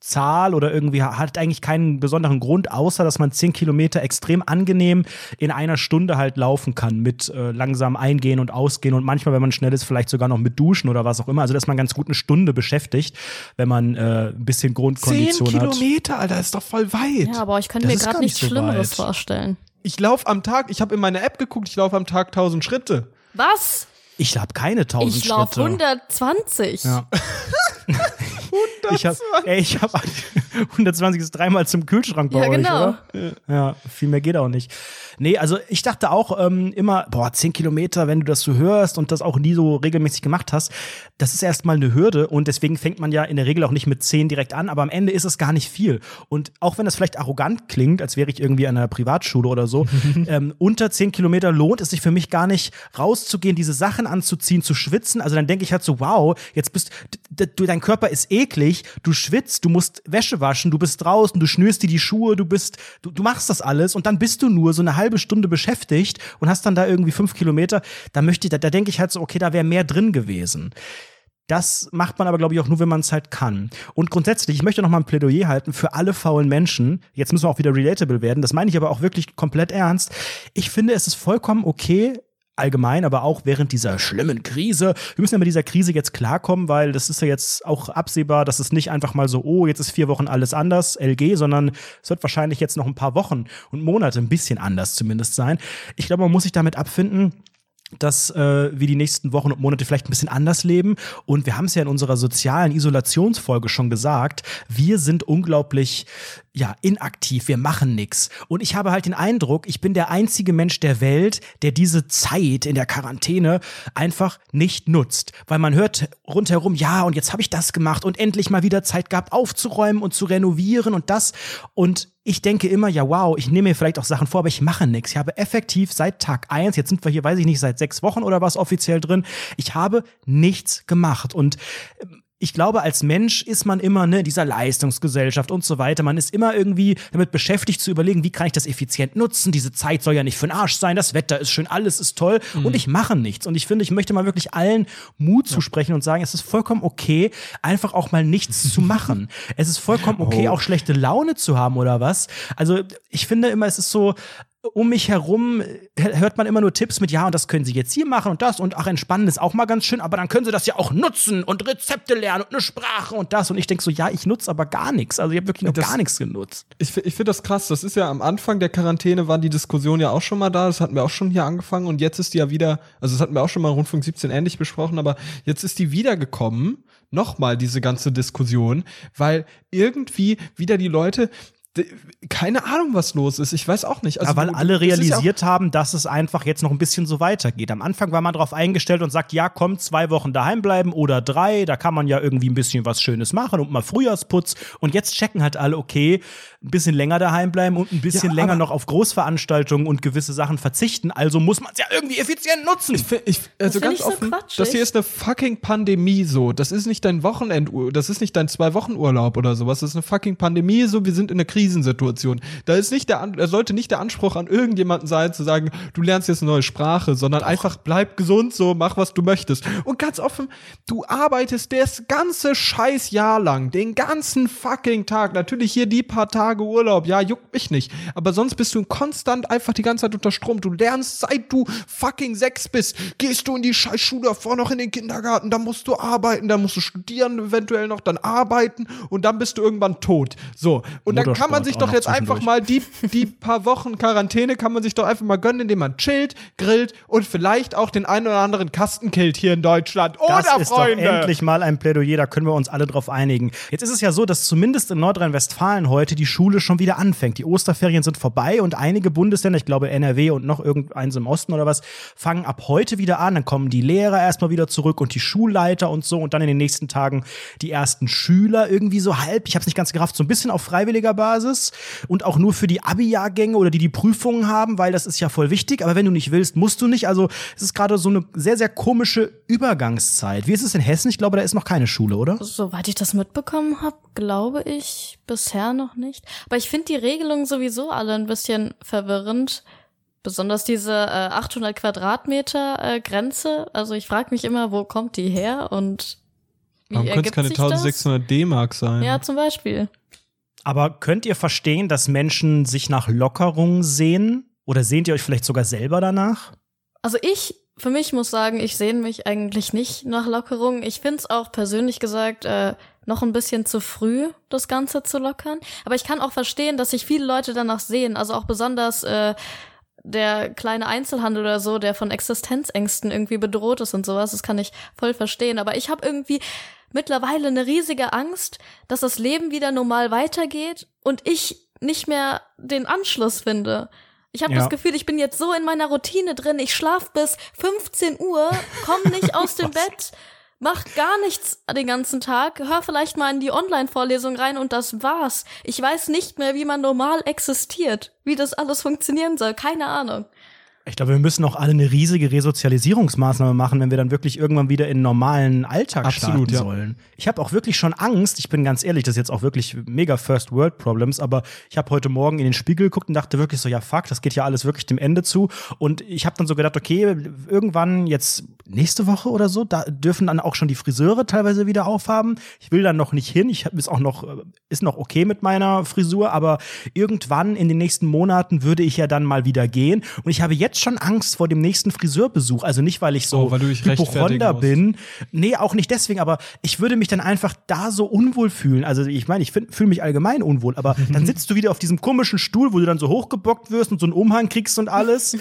Zahl oder irgendwie ha- hat eigentlich keinen besonderen Grund, außer dass man 10 Kilometer extrem angenehm in einer Stunde halt laufen kann mit äh, langsam eingehen und ausgehen und manchmal, wenn man schnell ist, vielleicht sogar noch mit Duschen oder was auch immer. Also dass man ganz gut eine Stunde beschäftigt, wenn man äh, ein bisschen 10 Grundkondition hat. Kilometer, Alter, ist doch voll weit. Ja, aber ich könnte mir gerade nichts so Schlimmeres weit. vorstellen. Ich laufe am Tag, ich habe in meine App geguckt, ich laufe am Tag 1000 Schritte. Was? Ich habe keine 1000 Ich laufe Schritte. 120. Ja. Ich habe ich hab 120 ist dreimal zum Kühlschrank bei Ja, euch, genau. oder? Ja, viel mehr geht auch nicht. Nee, also ich dachte auch ähm, immer, boah, 10 Kilometer, wenn du das so hörst und das auch nie so regelmäßig gemacht hast, das ist erstmal eine Hürde und deswegen fängt man ja in der Regel auch nicht mit 10 direkt an, aber am Ende ist es gar nicht viel. Und auch wenn das vielleicht arrogant klingt, als wäre ich irgendwie an einer Privatschule oder so, ähm, unter 10 Kilometer lohnt es sich für mich gar nicht rauszugehen, diese Sachen anzuziehen, zu schwitzen. Also dann denke ich halt so, wow, jetzt bist d- d- dein Körper ist eklig, du schwitzt, du musst Wäsche waschen, du bist draußen, du schnürst dir die Schuhe, du bist, du, du machst das alles und dann bist du nur so eine halbe Stunde beschäftigt und hast dann da irgendwie fünf Kilometer. Da möchte ich, da, da denke ich halt so, okay, da wäre mehr drin gewesen. Das macht man aber, glaube ich, auch nur, wenn man es halt kann. Und grundsätzlich, ich möchte noch mal ein Plädoyer halten für alle faulen Menschen. Jetzt müssen wir auch wieder relatable werden. Das meine ich aber auch wirklich komplett ernst. Ich finde, es ist vollkommen okay, allgemein, aber auch während dieser schlimmen Krise. Wir müssen ja mit dieser Krise jetzt klarkommen, weil das ist ja jetzt auch absehbar, dass es nicht einfach mal so, oh, jetzt ist vier Wochen alles anders, LG, sondern es wird wahrscheinlich jetzt noch ein paar Wochen und Monate ein bisschen anders zumindest sein. Ich glaube, man muss sich damit abfinden, dass äh, wir die nächsten Wochen und Monate vielleicht ein bisschen anders leben. Und wir haben es ja in unserer sozialen Isolationsfolge schon gesagt, wir sind unglaublich ja, inaktiv, wir machen nix. Und ich habe halt den Eindruck, ich bin der einzige Mensch der Welt, der diese Zeit in der Quarantäne einfach nicht nutzt. Weil man hört rundherum, ja, und jetzt habe ich das gemacht und endlich mal wieder Zeit gehabt, aufzuräumen und zu renovieren und das. Und ich denke immer, ja, wow, ich nehme mir vielleicht auch Sachen vor, aber ich mache nichts. Ich habe effektiv seit Tag eins, jetzt sind wir hier, weiß ich nicht, seit sechs Wochen oder was offiziell drin, ich habe nichts gemacht. Und ähm, ich glaube, als Mensch ist man immer ne, in dieser Leistungsgesellschaft und so weiter. Man ist immer irgendwie damit beschäftigt zu überlegen, wie kann ich das effizient nutzen. Diese Zeit soll ja nicht für den Arsch sein. Das Wetter ist schön, alles ist toll und ich mache nichts. Und ich finde, ich möchte mal wirklich allen Mut zusprechen und sagen, es ist vollkommen okay, einfach auch mal nichts zu machen. Es ist vollkommen okay, auch schlechte Laune zu haben oder was. Also ich finde immer, es ist so, um mich herum äh, hört man immer nur Tipps mit, ja, und das können Sie jetzt hier machen und das und ach, entspannen ist auch mal ganz schön, aber dann können Sie das ja auch nutzen und Rezepte lernen und eine Sprache und das. Und ich denke so, ja, ich nutze aber gar nichts. Also ich habe wirklich noch Das- gar nichts genutzt. Ich, ich finde das krass. Das ist ja am Anfang der Quarantäne waren die Diskussionen ja auch schon mal da. Das hatten wir auch schon hier angefangen und jetzt ist die ja wieder, also das hatten wir auch schon mal Rundfunk 17 ähnlich besprochen, aber jetzt ist die wiedergekommen. Nochmal diese ganze Diskussion, weil irgendwie wieder die Leute, keine Ahnung, was los ist. Ich weiß auch nicht. Also ja, weil du- alle ist ja realisiert haben, dass es einfach jetzt noch ein bisschen so weitergeht. Am Anfang war man darauf eingestellt und sagt, ja, komm, zwei Wochen daheim bleiben oder drei, da kann man ja irgendwie ein bisschen was Schönes machen und mal Frühjahrsputz. Und jetzt checken halt alle, okay, ein bisschen länger daheim bleiben und ein bisschen Ja, länger noch auf Großveranstaltungen und gewisse Sachen verzichten. Also muss man es ja irgendwie effizient nutzen. Ich, ich, also ganz ich so offen, quatschig. das hier ist eine fucking Pandemie so. Das ist nicht dein Wochenendurlaub, das ist nicht dein zwei Wochen Urlaub oder sowas. Das ist eine fucking Pandemie so. Wir sind in einer Krisensituation. Da ist nicht der, da sollte nicht der Anspruch an irgendjemanden sein zu sagen, du lernst jetzt eine neue Sprache, sondern einfach bleib gesund so, mach was du möchtest. Und ganz offen, du arbeitest das ganze scheiß Jahr lang, den ganzen fucking Tag. Natürlich hier die paar Tage Urlaub, ja, juckt mich nicht. Aber sonst bist du konstant einfach die ganze Zeit unter Strom. Du lernst, seit du fucking sechs bist, gehst du in die scheiß Schule davor noch in den Kindergarten, dann musst du arbeiten, dann musst du studieren eventuell noch, dann arbeiten und dann bist du irgendwann tot. So. Und dann kann man Motorsport sich doch jetzt einfach mal die, die paar Wochen Quarantäne kann man sich doch einfach mal gönnen, indem man chillt, grillt und vielleicht auch den einen oder anderen Kasten killt hier in Deutschland. Oder, Das ist Freunde? doch endlich mal ein Plädoyer, da können wir uns alle drauf einigen. Jetzt ist es ja so, dass zumindest in Nordrhein-Westfalen heute die Schule schon wieder anfängt. Die Osterferien sind vorbei und einige Bundesländer, ich glaube NRW und noch irgendeins im Osten oder was, fangen ab heute wieder an. Dann kommen die Lehrer erstmal wieder zurück und die Schulleiter und so und dann in den nächsten Tagen die ersten Schüler irgendwie so halb, ich habe es nicht ganz gerafft, so ein bisschen auf freiwilliger Basis und auch nur für die Abi-Jahrgänge oder die die Prüfungen haben, weil das ist ja voll wichtig. Aber wenn du nicht willst, musst du nicht. Also es ist gerade so eine sehr, sehr komische Übergangszeit. Wie ist es in Hessen? Ich glaube, da ist noch keine Schule, oder? Soweit ich das mitbekommen habe, glaube ich bisher noch nicht. Aber ich finde die Regelungen sowieso alle ein bisschen verwirrend. Besonders diese äh, 800 Quadratmeter äh, Grenze. Also ich frage mich immer, wo kommt die her und wie Warum könnte es ergibt keine sich das? 1600 D-Mark sein? Ja, zum Beispiel. Aber könnt ihr verstehen, dass Menschen sich nach Lockerung sehen? Oder sehnt ihr euch vielleicht sogar selber danach? Also ich, für mich muss sagen, ich sehne mich eigentlich nicht nach Lockerung. Ich find's auch persönlich gesagt äh, noch ein bisschen zu früh, das Ganze zu lockern. Aber ich kann auch verstehen, dass sich viele Leute danach sehen. Also auch besonders äh, der kleine Einzelhandel oder so, der von Existenzängsten irgendwie bedroht ist und sowas, das kann ich voll verstehen. Aber ich habe irgendwie mittlerweile eine riesige Angst, dass das Leben wieder normal weitergeht und ich nicht mehr den Anschluss finde. Ich habe Ja. das Gefühl, ich bin jetzt so in meiner Routine drin. Ich schlaf bis 15 Uhr, komm nicht aus dem Bett, mach gar nichts den ganzen Tag, hör vielleicht mal in die Online-Vorlesung rein und das war's. Ich weiß nicht mehr, wie man normal existiert, wie das alles funktionieren soll. Keine Ahnung. Ich glaube, wir müssen auch alle eine riesige Resozialisierungsmaßnahme machen, wenn wir dann wirklich irgendwann wieder in normalen Alltag Absolut, starten ja. sollen. Ich habe auch wirklich schon Angst, ich bin ganz ehrlich, das ist jetzt auch wirklich mega First World Problems, aber ich habe heute Morgen in den Spiegel geguckt und dachte wirklich so, ja fuck, das geht ja alles wirklich dem Ende zu. Und ich habe dann so gedacht, okay, irgendwann jetzt nächste Woche oder so, da dürfen dann auch schon die Friseure teilweise wieder aufhaben. Ich will dann noch nicht hin, ich ist auch noch, äh, ist noch okay mit meiner Frisur, aber irgendwann in den nächsten Monaten würde ich ja dann mal wieder gehen. Und ich habe jetzt schon Angst vor dem nächsten Friseurbesuch. Also nicht, weil ich so Oh, weil Hypochonder bin. Nee, auch nicht deswegen, aber ich würde mich dann einfach da so unwohl fühlen. Also ich meine, ich fühle mich allgemein unwohl, aber dann sitzt du wieder auf diesem komischen Stuhl, wo du dann so hochgebockt wirst und so einen Umhang kriegst und alles.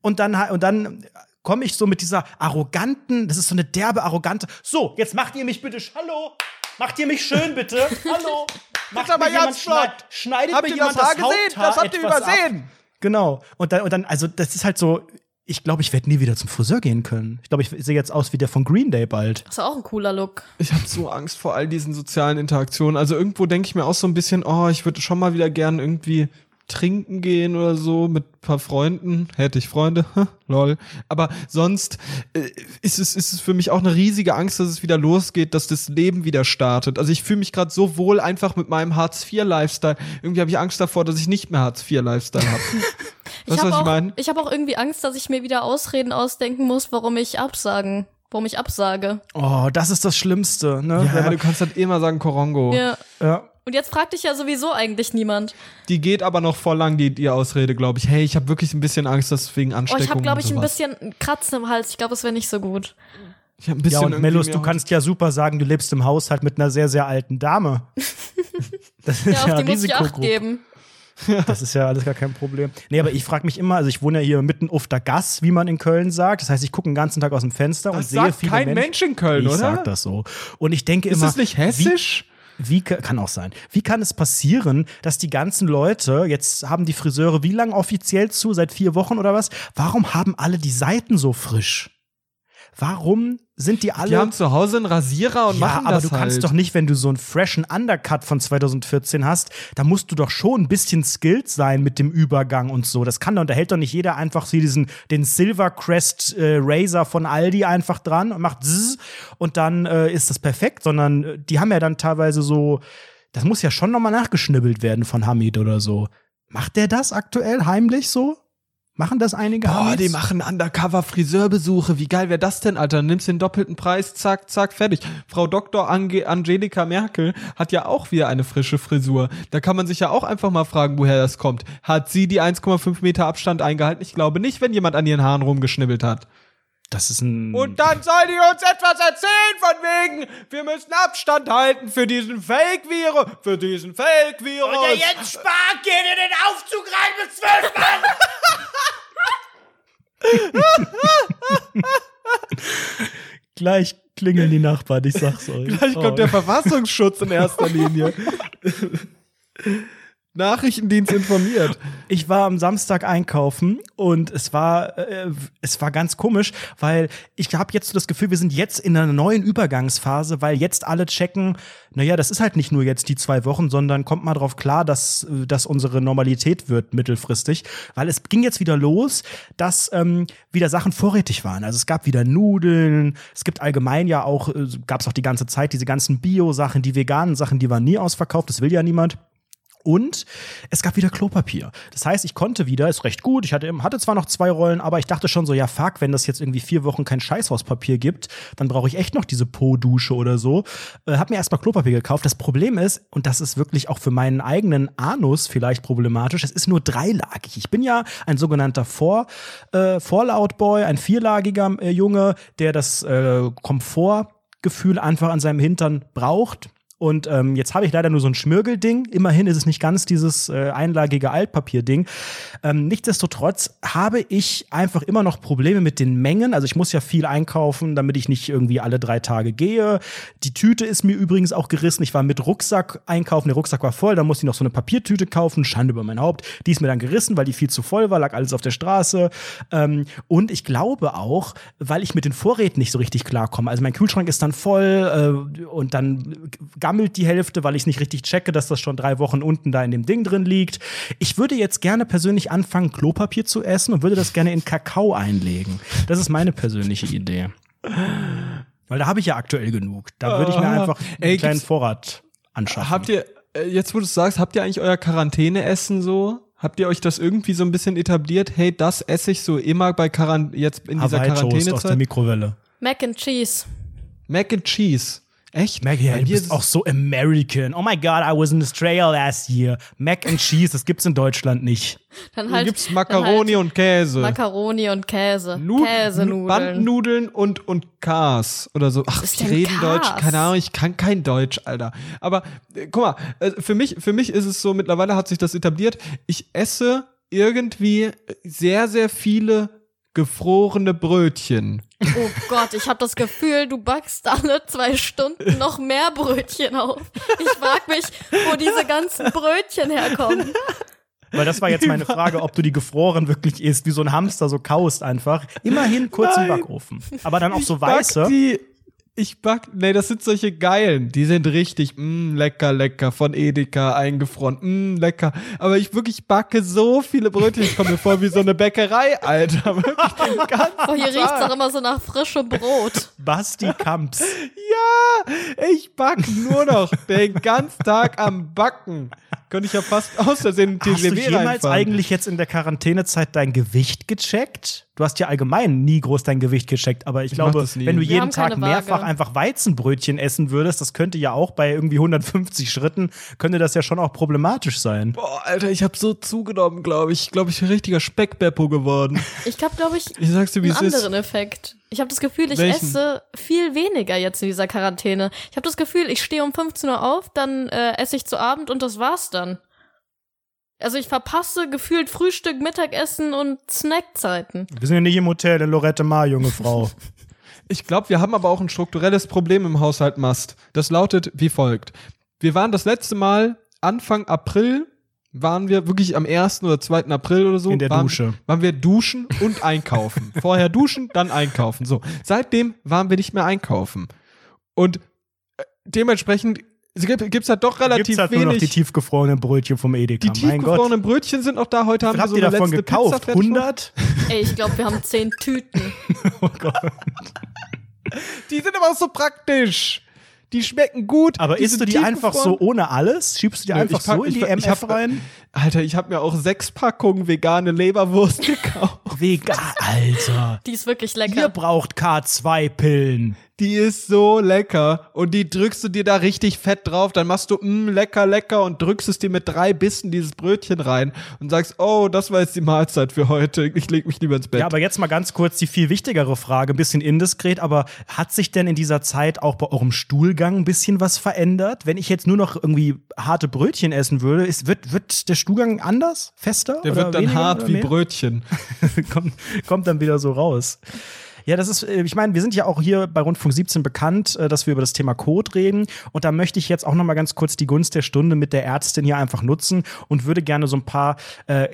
Und dann, und dann komme ich so mit dieser arroganten, das ist so eine derbe, arrogante, so, jetzt macht ihr mich bitte, hallo, macht ihr mich schön bitte, hallo. Macht aber jemand, schneid- schneidet Habt mir ihr jemand das Haar das, gesehen? Haupthaar Das habt ihr übersehen. Ab. Genau. Und dann, und dann, also das ist halt so, ich glaube, ich werde nie wieder zum Friseur gehen können. Ich glaube, ich sehe jetzt aus wie der von Green Day bald. Das ist auch ein cooler Look. Ich habe so Angst vor all diesen sozialen Interaktionen. Also irgendwo denke ich mir auch so ein bisschen, oh, ich würde schon mal wieder gern irgendwie trinken gehen oder so mit ein paar Freunden. Hätte ich Freunde, lol. Aber sonst äh, ist, es, ist es für mich auch eine riesige Angst, dass es wieder losgeht, dass das Leben wieder startet. Also ich fühle mich gerade so wohl einfach mit meinem Hartz-IV-Lifestyle. Irgendwie habe ich Angst davor, dass ich nicht mehr Hartz-IV-Lifestyle habe. Ich Weißt du, habe was ich auch, meine? ich hab auch irgendwie Angst, dass ich mir wieder Ausreden ausdenken muss, warum ich absagen, warum ich absage. Oh, das ist das Schlimmste, ne? Wenn Ja, man- du kannst halt immer sagen Korongo. Ja. ja. Und jetzt fragt dich ja sowieso eigentlich niemand. Die geht aber noch voll lang, die, die Ausrede, glaube ich. Hey, ich habe wirklich ein bisschen Angst, dass wegen Oh, Ansteckung ich habe, glaube ich, und ein bisschen Kratzen im Hals. Ich glaube, es wäre nicht so gut. Ich hab ein bisschen Ja, und Mellus, du kannst ja super sagen, du lebst im Haushalt mit einer sehr, sehr alten Dame. Das ist Ja, ja, auf ein die muss ich Acht Risikogruppe. geben. Das ist ja alles gar kein Problem. Nee, aber ich frage mich immer, also ich wohne ja hier mitten auf der Gas, wie man in Köln sagt. Das heißt, ich gucke den ganzen Tag aus dem Fenster und Das sehe sagt viele kein Menschen. Mensch in Köln, ich oder? sag das so. Und ich denke Ist immer. das nicht hessisch? Wie, wie ka- kann auch sein. Wie kann es passieren, dass die ganzen Leute, jetzt haben die Friseure wie lange offiziell zu? Seit vier Wochen oder was? Warum haben alle die Seiten so frisch? Warum sind die alle. Die haben zu Hause einen Rasierer und ja, machen aber das du kannst halt. doch nicht, wenn du so einen freshen Undercut von 2014 hast, da musst du doch schon ein bisschen skilled sein mit dem Übergang und so. Das kann doch, da hält doch nicht jeder einfach so diesen, den Silver Crest äh, Razor von Aldi einfach dran und macht zzz und dann äh, ist das perfekt, sondern äh, die haben ja dann teilweise so, das muss ja schon nochmal nachgeschnibbelt werden von Hamid oder so. Macht der das aktuell heimlich so? Machen das einige Boah, die machen Undercover-Friseurbesuche. Wie geil wäre das denn, Alter? Nimmst den doppelten Preis, zack, zack, fertig. Frau Dr. Ange Angelika Merkel hat ja auch wieder eine frische Frisur. Da kann man sich ja auch einfach mal fragen, woher das kommt. Hat sie die 1,5 Meter Abstand eingehalten? Ich glaube nicht, wenn jemand an ihren Haaren rumgeschnibbelt hat. Das ist ein. Und dann soll die uns etwas erzählen von wegen, wir müssen Abstand halten für diesen Fake-Virus, für diesen Fake-Virus. Jens Spahn geht in den Aufzug rein mit zwölf Mann! Gleich klingeln die Nachbarn, ich sag's euch. Gleich kommt Oh. der Verfassungsschutz in erster Linie. Nachrichtendienst informiert. Ich war am Samstag einkaufen und es war äh, es war ganz komisch, weil ich habe jetzt so das Gefühl, wir sind jetzt in einer neuen Übergangsphase, weil jetzt alle checken, naja, das ist halt nicht nur jetzt die zwei Wochen, sondern kommt mal drauf klar, dass äh, dass unsere Normalität wird mittelfristig, weil es ging jetzt wieder los, dass ähm, wieder Sachen vorrätig waren. Also es gab wieder Nudeln, es gibt allgemein ja auch äh, gab es auch die ganze Zeit diese ganzen Bio-Sachen, die veganen Sachen, die waren nie ausverkauft, das will ja niemand. Und es gab wieder Klopapier. Das heißt, ich konnte wieder, ist recht gut. Ich hatte, hatte zwar noch zwei Rollen, aber ich dachte schon so, ja, fuck, wenn das jetzt irgendwie vier Wochen kein Scheißhauspapier gibt, dann brauche ich echt noch diese Po-Dusche oder so. Äh, hab mir erstmal Klopapier gekauft. Das Problem ist, und das ist wirklich auch für meinen eigenen Anus vielleicht problematisch, es ist nur dreilagig. Ich bin ja ein sogenannter Vor, äh, Fallout-Boy, ein vierlagiger äh, Junge, der das äh, Komfortgefühl einfach an seinem Hintern braucht. Und ähm, jetzt habe ich leider nur so ein Schmirgelding. Immerhin ist es nicht ganz dieses äh, einlagige Altpapierding. Ähm, nichtsdestotrotz habe ich einfach immer noch Probleme mit den Mengen. Also ich muss ja viel einkaufen, damit ich nicht irgendwie alle drei Tage gehe. Die Tüte ist mir übrigens auch gerissen. Ich war mit Rucksack einkaufen. Der Rucksack war voll. Dann musste ich noch so eine Papiertüte kaufen. Schande über mein Haupt. Die ist mir dann gerissen, weil die viel zu voll war. Lag alles auf der Straße. Ähm, und ich glaube auch, weil ich mit den Vorräten nicht so richtig klarkomme. Also mein Kühlschrank ist dann voll äh, und dann gammelt die Hälfte, weil ich nicht richtig checke, dass das schon drei Wochen unten da in dem Ding drin liegt. Ich würde jetzt gerne persönlich anfangen, Klopapier zu essen und würde das gerne in Kakao einlegen. Das ist meine persönliche Idee. Weil da habe ich ja aktuell genug. Da würde ich mir Ah. einfach einen Ey, kleinen Vorrat anschaffen. Habt ihr, äh, jetzt wo du es sagst, habt ihr eigentlich euer Quarantäneessen so? Habt ihr euch das irgendwie so ein bisschen etabliert? Hey, das esse ich so immer bei Quarant jetzt in dieser Toast aus der Quarantänezeit? Mikrowelle. Mac and Cheese. Mac and Cheese. Echt? Maggie, Bei du bist ist- auch so American. Oh my God, I was in Australia last year. Mac and Cheese, das gibt's in Deutschland nicht. Dann Hier halt. gibt's Macaroni dann und Käse. halt Macaroni und Käse. Nu- Käsenudeln. Bandnudeln und, und Kars oder so. Ach, denn reden Deutsch. Keine Ahnung, ich kann kein Deutsch, Alter. Aber äh, guck mal, äh, für mich, für mich ist es so, mittlerweile hat sich das etabliert. Ich esse irgendwie sehr, sehr viele gefrorene Brötchen. Oh Gott, ich habe das Gefühl, du backst alle zwei Stunden noch mehr Brötchen auf. Ich frag mich, wo diese ganzen Brötchen herkommen. Weil das war jetzt meine Frage, ob du die gefroren wirklich isst, wie so ein Hamster so kaust einfach. Immerhin kurz im Nein. Backofen. Aber dann auch so Back weiße. Die, ich back, nee, das sind solche geilen. Die sind richtig, mh, lecker, lecker, von Edeka eingefroren, mh, lecker. Aber ich wirklich backe so viele Brötchen, ich komme mir vor wie so eine Bäckerei, Alter. Wirklich den ganzen Oh, hier riecht's doch immer so nach frischem Brot. Basti Kamps. Ja, ich back nur noch den ganzen Tag am Backen. Könnte ich ja fast aus Versehen Hast du jemals reinfahren. eigentlich jetzt in der Quarantänezeit dein Gewicht gecheckt? Du hast ja allgemein nie groß dein Gewicht gecheckt, aber ich, Ich glaube, wenn du Wir jeden Tag mehrfach einfach Weizenbrötchen essen würdest, das könnte ja auch bei irgendwie 150 Schritten, könnte das ja schon auch problematisch sein. Boah, Alter, ich habe so zugenommen, glaube ich. Ich glaube, ich bin ein richtiger Speckbeppo geworden. Ich habe, glaube ich, Ich sag's dir, wie einen es ist. anderen Effekt. Ich habe das Gefühl, ich Welchen? esse viel weniger jetzt in dieser Quarantäne. Ich habe das Gefühl, ich stehe um 15 Uhr auf, dann äh, esse ich zu Abend und das war's dann. Also ich verpasse gefühlt Frühstück, Mittagessen und Snackzeiten. Wir sind ja nicht im Hotel in Lorette Mar, junge Frau. Ich glaube, wir haben aber auch ein strukturelles Problem im Haushalt Mast. Das lautet wie folgt. Wir waren das letzte Mal Anfang April, waren wir wirklich am 1. oder 2. April oder so. In der waren, Dusche. Waren wir duschen und einkaufen. Vorher duschen, dann einkaufen. So. Seitdem waren wir nicht mehr einkaufen. Und äh, dementsprechend gibt es halt doch relativ Gibt's halt nur noch die wenig. tiefgefrorenen Brötchen vom Edeka. Die tiefgefrorenen Brötchen sind auch da. Heute haben wir habt so ihr eine davon letzte gekauft? Pizza fertig. 100? Ey, ich glaube, wir haben zehn Tüten. Oh Gott. Die sind aber auch so praktisch. Die schmecken gut. Aber isst du die einfach so ohne alles? Schiebst du die Nö, einfach pack- so in die pack- ich MF hab- rein? Alter, ich habe mir auch sechs Packungen vegane Leberwurst gekauft. Vegan, Alter. Die ist wirklich Ihr lecker. braucht K2-Pillen. Die ist so lecker und die drückst du dir da richtig fett drauf, dann machst du mm, lecker, lecker und drückst es dir mit drei Bissen dieses Brötchen rein und sagst, oh, das war jetzt die Mahlzeit für heute, ich leg mich lieber ins Bett. Ja, aber jetzt mal ganz kurz die viel wichtigere Frage, ein bisschen indiskret, aber hat sich denn in dieser Zeit auch bei eurem Stuhlgang ein bisschen was verändert? Wenn ich jetzt nur noch irgendwie harte Brötchen essen würde, ist, wird, wird der Stuhlgang anders? Fester? Der wird dann hart wie? Brötchen. kommt, kommt dann wieder so raus. Ja, das ist, äh, ich meine, wir sind ja auch hier bei Rundfunk 17 bekannt, äh, dass wir über das Thema Code reden. Und da möchte ich jetzt auch noch mal ganz kurz die Gunst der Stunde mit der Ärztin hier einfach nutzen und würde gerne so ein paar äh,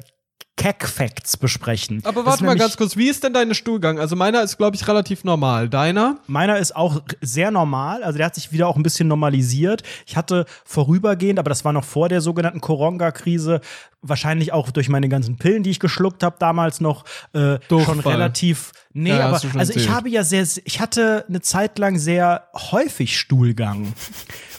Cack-Facts besprechen. Aber warte mal ganz kurz, wie ist denn deine Stuhlgang? Also meiner ist, glaube ich, relativ normal. Deiner? Meiner ist auch sehr normal, also der hat sich wieder auch ein bisschen normalisiert. Ich hatte vorübergehend, aber das war noch vor der sogenannten Koronga-Krise, wahrscheinlich auch durch meine ganzen Pillen, die ich geschluckt habe damals noch, äh, schon relativ. Nee, Ja, aber also ich habe ja sehr, ich hatte eine Zeit lang sehr häufig Stuhlgang.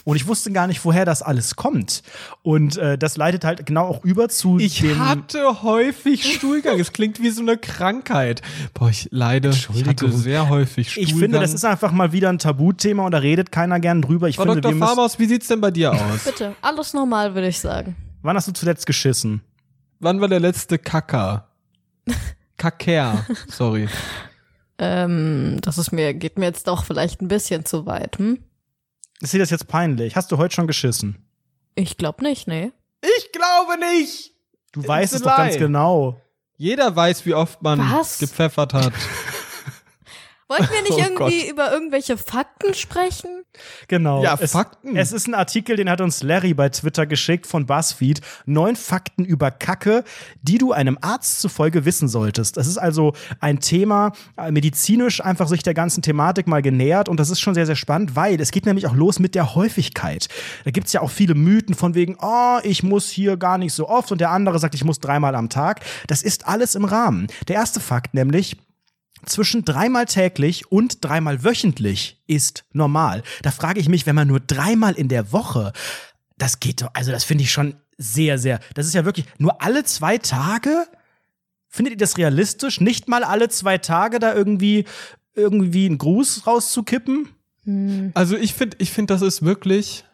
Und ich wusste gar nicht, woher das alles kommt. Und äh, das leitet halt genau auch über zu Ich dem. hatte häufig Stuhlgang. Es klingt wie so eine Krankheit. Boah, ich leide. Ich hatte sehr häufig Stuhlgang. ich finde, das ist einfach mal wieder ein Tabuthema und da redet keiner gern drüber. Ich Frau finde, Dr. wir müssen, Farmaus, wie sieht's denn bei dir aus? Bitte, alles normal, würde ich sagen. Wann hast du zuletzt geschissen? Wann war der letzte Kacker? Kacker, sorry. Ähm, das ist mir, geht mir jetzt doch vielleicht ein bisschen zu weit, hm? Ist dir das jetzt peinlich? Hast du heute schon geschissen? Ich glaube nicht, nee. Ich glaube nicht. Du It's weißt es doch ganz genau. Jeder weiß, wie oft man Was? gepfeffert hat. Wollten wir nicht Oh irgendwie über irgendwelche Fakten sprechen? Genau. Ja, es, Fakten. Es ist ein Artikel, den hat uns Larry bei Twitter geschickt von BuzzFeed. Neun Fakten über Kacke, die du einem Arzt zufolge wissen solltest. Das ist also ein Thema, äh, medizinisch einfach sich der ganzen Thematik mal genähert. Und das ist schon sehr, sehr spannend, weil es geht nämlich auch los mit der Häufigkeit. Da gibt's ja auch viele Mythen von wegen, oh, ich muss hier gar nicht so oft. Und der andere sagt, ich muss dreimal am Tag. Das ist alles im Rahmen. Der erste Fakt nämlich, zwischen dreimal täglich und dreimal wöchentlich ist normal. Da frage ich mich, wenn man nur dreimal in der Woche, das geht doch, also das finde ich schon sehr, sehr, das ist ja wirklich nur alle zwei Tage? Findet ihr das realistisch? Nicht mal alle zwei Tage da irgendwie, irgendwie einen Gruß rauszukippen? Also ich finde, ich finde, das ist wirklich,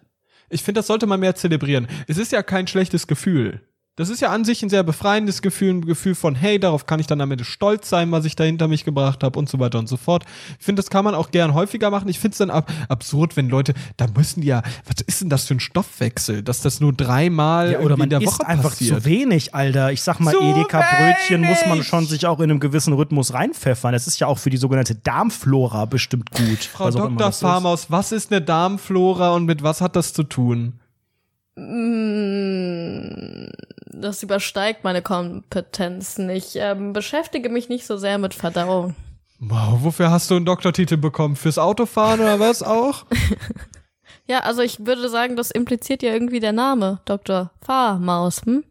ich finde, das sollte man mehr zelebrieren. Es ist ja kein schlechtes Gefühl. Das ist ja an sich ein sehr befreiendes Gefühl, ein Gefühl von, hey, darauf kann ich dann am Ende stolz sein, was ich da hinter mich gebracht habe und so weiter und so fort. Ich finde, das kann man auch gern häufiger machen. Ich finde es dann ab absurd, wenn Leute, da müssen die ja, was ist denn das für ein Stoffwechsel, dass das nur dreimal Ja, oder man in der isst Woche einfach passiert. zu wenig, Alter. Ich sag mal, Edeka-Brötchen muss man schon sich auch in einem gewissen Rhythmus reinpfeffern. Das ist ja auch für die sogenannte Darmflora bestimmt gut. Frau Dr. Farmaus, was ist eine Darmflora und mit was hat das zu tun? Mm, Das übersteigt meine Kompetenzen. Ich ähm, beschäftige mich nicht so sehr mit Verdauung. Wow, wofür hast du einen Doktortitel bekommen? Fürs Autofahren oder was auch? Ja, also ich würde sagen, das impliziert ja irgendwie der Name, Dr. Fahrmaus. Hm?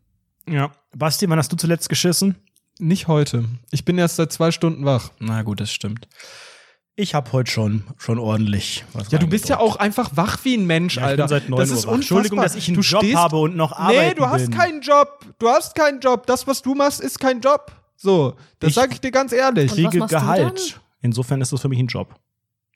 Ja. Basti, wann hast du zuletzt geschissen? Nicht heute. Ich bin erst seit zwei Stunden wach. Na gut, das stimmt. Ich habe heute schon, schon ordentlich was Ja, du bist ja auch einfach wach wie ein Mensch, Ja, ich Alter. bin seit 9 das Uhr ist wach. Entschuldigung, dass ich einen du Job stehst, habe und noch arbeiten Nee, du hast bin. keinen Job. Du hast keinen Job. Das, was du machst, ist kein Job. So, das Ich- sag ich dir ganz ehrlich. Und was kriege machst du Gehalt. Insofern ist das für mich ein Job.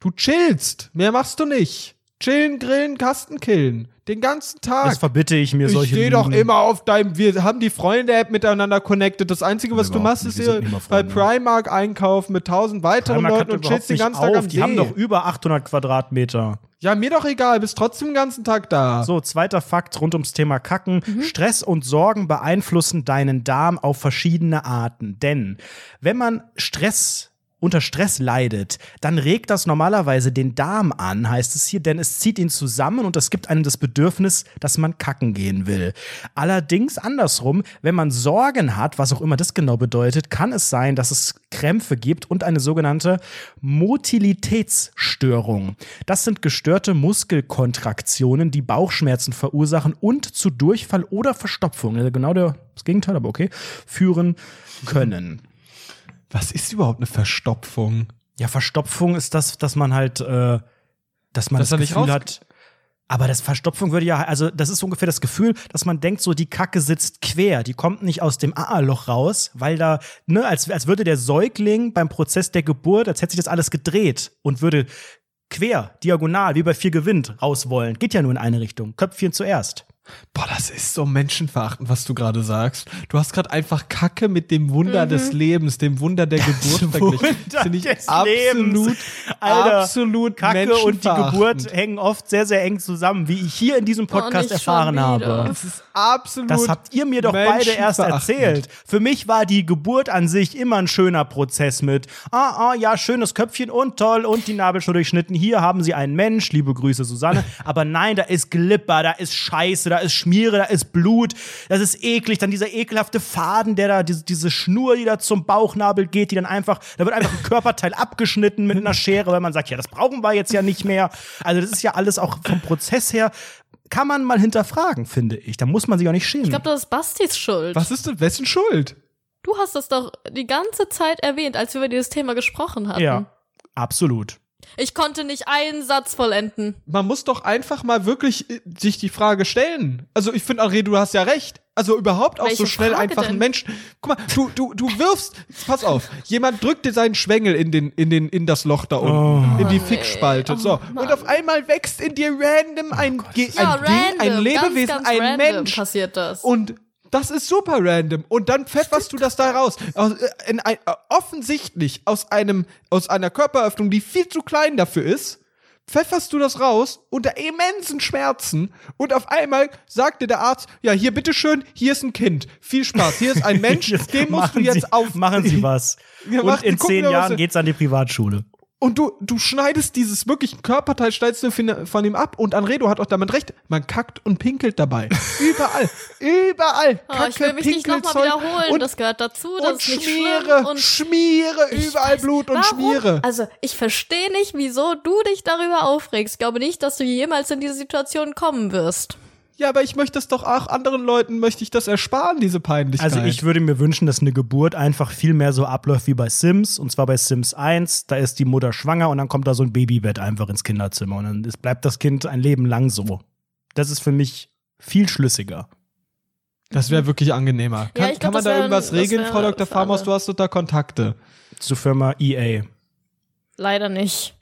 Du chillst. Mehr machst du nicht. Chillen, grillen, Kasten killen. Den ganzen Tag. Das verbitte ich mir ich solche stehe doch immer auf deinem. Wir haben die Freunde-App miteinander connected. Das Einzige, was du machst, ist hier bei. Primark einkaufen mit tausend weiteren Primark Leuten und chillst den ganzen nicht Tag auf. am Die See. haben doch über 800 Quadratmeter. ja, mir doch egal. Bist trotzdem den ganzen Tag da. So, zweiter Fakt rund ums Thema Kacken. Mhm. Stress und Sorgen beeinflussen deinen Darm auf verschiedene Arten. Denn wenn man Stress unter Stress leidet, dann regt das normalerweise den Darm an, heißt es hier, denn es zieht ihn zusammen und es gibt einem das Bedürfnis, dass man kacken gehen will. Allerdings andersrum, wenn man Sorgen hat, was auch immer das genau bedeutet, kann es sein, dass es Krämpfe gibt und eine sogenannte Motilitätsstörung. Das sind gestörte Muskelkontraktionen, die Bauchschmerzen verursachen und zu Durchfall oder Verstopfung, also genau der- das Gegenteil, aber okay, führen können. Was ist überhaupt eine Verstopfung? Ja, Verstopfung ist das, dass man halt, äh, dass man Dass das nicht Gefühl hat. Aber das Verstopfung würde ja, also das ist ungefähr das Gefühl, dass man denkt, so die Kacke sitzt quer, die kommt nicht aus dem AA-Loch raus, weil da, ne, als, als würde der Säugling beim Prozess der Geburt, als hätte sich das alles gedreht und würde quer, diagonal, wie bei vier gewinnt, raus wollen. Geht ja nur in eine Richtung. Köpfchen zuerst. Boah, das ist so menschenverachtend, was du gerade sagst. Du hast gerade einfach Kacke mit dem Wunder des Lebens, dem Wunder der Geburt verglichen. Wunder Finde ich des absolut, Lebens. Alter, absolut Kacke und die. Geburt hängen oft sehr, sehr eng zusammen, wie ich hier in diesem Podcast erfahren habe. Das ist absolut Das habt ihr mir doch beide erst erzählt. Für mich war die Geburt an sich immer ein schöner Prozess mit, ah, ah, ja, schönes Köpfchen und toll und die Nabelschnur durchschnitten. Hier haben sie einen Mensch, liebe Grüße, Susanne. Aber nein, da ist Glipper, da ist Scheiße, da ist Schmiere, da ist Blut, das ist eklig. Dann dieser ekelhafte Faden, der da, diese, diese Schnur, die da zum Bauchnabel geht, die dann einfach, da wird einfach ein Körperteil abgeschnitten mit einer Schere, weil man sagt, ja, das brauchen wir jetzt ja nicht mehr. Also das ist ja alles auch vom Prozess her, kann man mal hinterfragen, finde ich. Da muss man sich auch nicht schämen. Ich glaube, das ist Bastis Schuld. Was ist denn, wessen Schuld? Du hast das doch die ganze Zeit erwähnt, als wir über dieses Thema gesprochen hatten. Ja, absolut. Ich konnte nicht einen Satz vollenden. Man muss doch einfach mal wirklich äh, sich die Frage stellen. Also ich finde, André, du hast ja recht. Also überhaupt auch Welche so schnell Frage einfach denn? ein Mensch. Guck mal, du, du, du wirfst, pass auf, jemand drückt dir seinen Schwengel in den, in den, in das Loch da unten, in die Oh, Fickspalte. so. Oh, Mann. und auf einmal wächst in dir random ein, Ge Ja, ein Ding, ein random, Lebewesen, ganz, ganz ein random Mensch. passiert das. Und das ist super random. Und dann pfefferst du das da raus. Aus, äh, in ein, äh, offensichtlich aus einem, aus einer Körperöffnung, die viel zu klein dafür ist, pfefferst du das raus unter immensen Schmerzen und auf einmal sagt dir der Arzt, ja, hier bitteschön, hier ist ein Kind. Viel Spaß, hier ist ein Mensch, dem musst du jetzt Sie, auf. Machen Sie was. Ja, Und in zehn Jahren geht's an die Privatschule. Und du, du schneidest dieses wirklich Körperteil, schneidest du von ihm ab. Und Anredo hat auch damit recht. Man kackt und pinkelt dabei. Überall. Überall. Oh, ich will mich nicht nochmal wiederholen. Und, das gehört dazu. Das und Schmiere. Und Schmiere. Überall weiß- Blut und warum? Schmiere. Also, ich verstehe nicht, wieso du dich darüber aufregst. Ich glaube nicht, dass du jemals in diese Situation kommen wirst. Ja, aber ich möchte es doch auch anderen Leuten, möchte ich das ersparen, diese Peinlichkeit. Also ich würde mir wünschen, dass eine Geburt einfach viel mehr so abläuft wie bei Sims. Und zwar bei Sims 1, da ist die Mutter schwanger und dann kommt da so ein Babybett einfach ins Kinderzimmer. Und dann ist, bleibt das Kind ein Leben lang so. Das ist für mich viel schlüssiger. Das wäre wirklich angenehmer. Kann, ich glaub, kann man das da irgendwas das regeln, Frau Dr. Farmers? Du hast doch da Kontakte. Zur Firma EA. Leider nicht.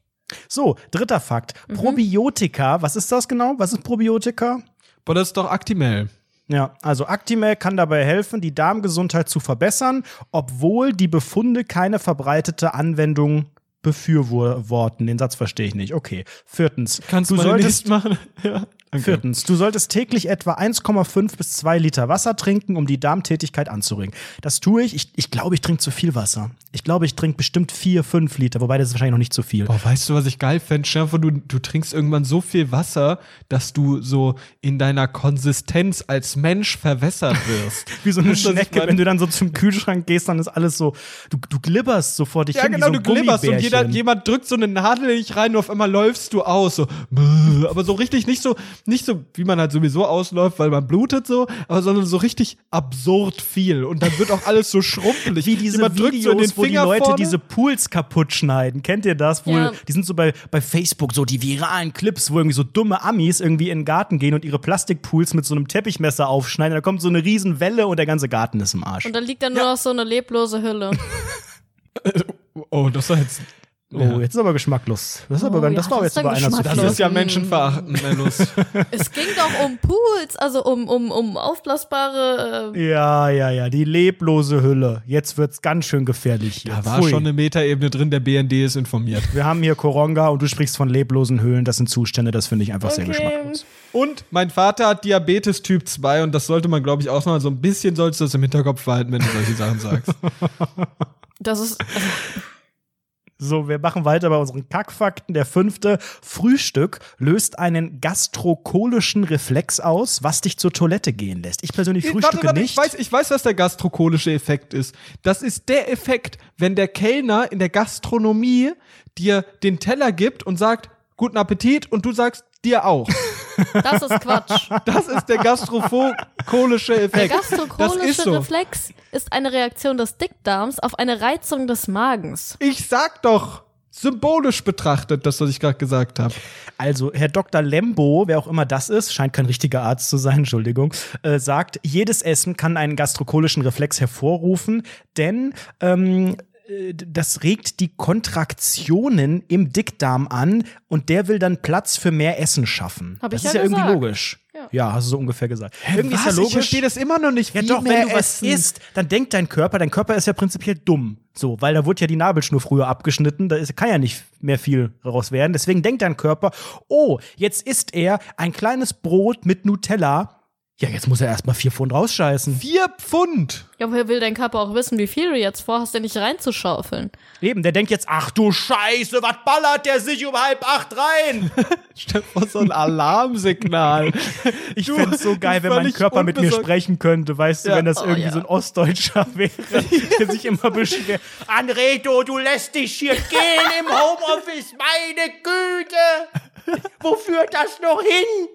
So, dritter Fakt. Probiotika, was ist das genau? Was ist Probiotika? Boah, das ist doch Actimel. Ja, also Actimel kann dabei helfen, die Darmgesundheit zu verbessern, obwohl die Befunde keine verbreitete Anwendung befürworten. Den Satz verstehe ich nicht. Okay. Viertens. Kannst du mal solltest nicht machen? Ja. Danke. Viertens, du solltest täglich etwa 1,5 bis 2 Liter Wasser trinken, um die Darmtätigkeit anzuregen. Das tue ich. Ich, ich glaube, ich trinke zu viel Wasser. Ich glaube, ich trinke bestimmt 4, 5 Liter, wobei das ist wahrscheinlich noch nicht zu viel. Boah, weißt du, was ich geil fände? Vor, du, du trinkst irgendwann so viel Wasser, dass du so in deiner Konsistenz als Mensch verwässert wirst. Wie so eine du, ich Schnecke, wenn du dann so zum Kühlschrank gehst, dann ist alles so, du, du glibberst so vor dich Ja, hin, genau, wie du so ein glibberst und jeder, jemand drückt so eine Nadel in dich rein und auf einmal läufst du aus. So, aber so richtig nicht so, nicht so, wie man halt sowieso ausläuft, weil man blutet so, aber sondern so richtig absurd viel. Und dann wird auch alles so schrumpelig. Wie diese Jemand drückt so in Videos, den wo die Finger Leute vorne. diese Pools kaputt schneiden. Kennt ihr das? Wo, Ja. Die sind so bei, bei Facebook so die viralen Clips, wo irgendwie so dumme Amis irgendwie in den Garten gehen und ihre Plastikpools mit so einem Teppichmesser aufschneiden. Da kommt so eine riesen Welle und der ganze Garten ist im Arsch. Und dann liegt da nur noch so eine leblose Hülle. oh, das war jetzt. Oh, jetzt ist aber geschmacklos. Das, ist aber, Oh, ganz- das ja, war das jetzt ist aber einer zu Das ist ja menschenverachtend, Mellus. es ging doch um Pools, also um, um, um aufblasbare. Äh, Ja, ja, ja, die leblose Hülle. Jetzt wird's ganz schön gefährlich hier. Da war Pfui. schon eine Metaebene drin, der BND ist informiert. Wir haben hier Koronga und du sprichst von leblosen Höhlen. Das sind Zustände, das finde ich einfach sehr Okay. geschmacklos. Und mein Vater hat Diabetes Typ 2 und das sollte man, glaube ich, auch mal so ein bisschen sollst du das im Hinterkopf behalten, wenn du solche Sachen sagst. das ist. Also, So, wir machen weiter bei unseren Kackfakten. Der fünfte, Frühstück löst einen gastrokolischen Reflex aus, was dich zur Toilette gehen lässt. Ich persönlich frühstücke Warte, warte, nicht. Ich weiß, ich weiß, was der gastrokolische Effekt ist. Das ist der Effekt, wenn der Kellner in der Gastronomie dir den Teller gibt und sagt, guten Appetit und du sagst, dir auch. das ist Quatsch. Das ist der gastrokolische Der Effekt. das gastrokolische ist so. Reflex ist eine Reaktion des Dickdarms auf eine Reizung des Magens. Ich sag doch, symbolisch betrachtet, das, was ich gerade gesagt habe. Also, Herr Dr. Lembo, wer auch immer das ist, scheint kein richtiger Arzt zu sein, Entschuldigung, äh, sagt, jedes Essen kann einen gastrokolischen Reflex hervorrufen, denn ähm, äh, das regt die Kontraktionen im Dickdarm an und der will dann Platz für mehr Essen schaffen. Hab das ich ist ja ja irgendwie logisch. Ja. Ja. hast du so ungefähr gesagt. irgendwie Was? ist ja Ich logisch. verstehe das immer noch nicht. Ja wie doch, mehr wenn du was Essen. isst, dann denkt dein Körper, dein Körper ist ja prinzipiell dumm. So, weil da wurde ja die Nabelschnur früher abgeschnitten, da ist, kann ja nicht mehr viel daraus werden. Deswegen denkt dein Körper, oh, jetzt isst er ein kleines Brot mit Nutella. Ja, jetzt muss er erstmal vier Pfund rausscheißen. Vier Pfund. Ja, woher will dein Körper auch wissen, wie viel du jetzt vorhast, dir nicht reinzuschaufeln? Eben, der denkt jetzt, ach du Scheiße, was ballert der sich um halb acht rein? Stell dir vor, so ein Alarmsignal. Ich Du, fänd's so geil, wenn mein Körper mit mir sprechen könnte, weißt du, Ja. wenn das Oh, irgendwie ja. so ein Ostdeutscher wäre, der sich immer beschwert. Anredo, du lässt dich hier gehen im Homeoffice, meine Güte! Wo führt das noch hin?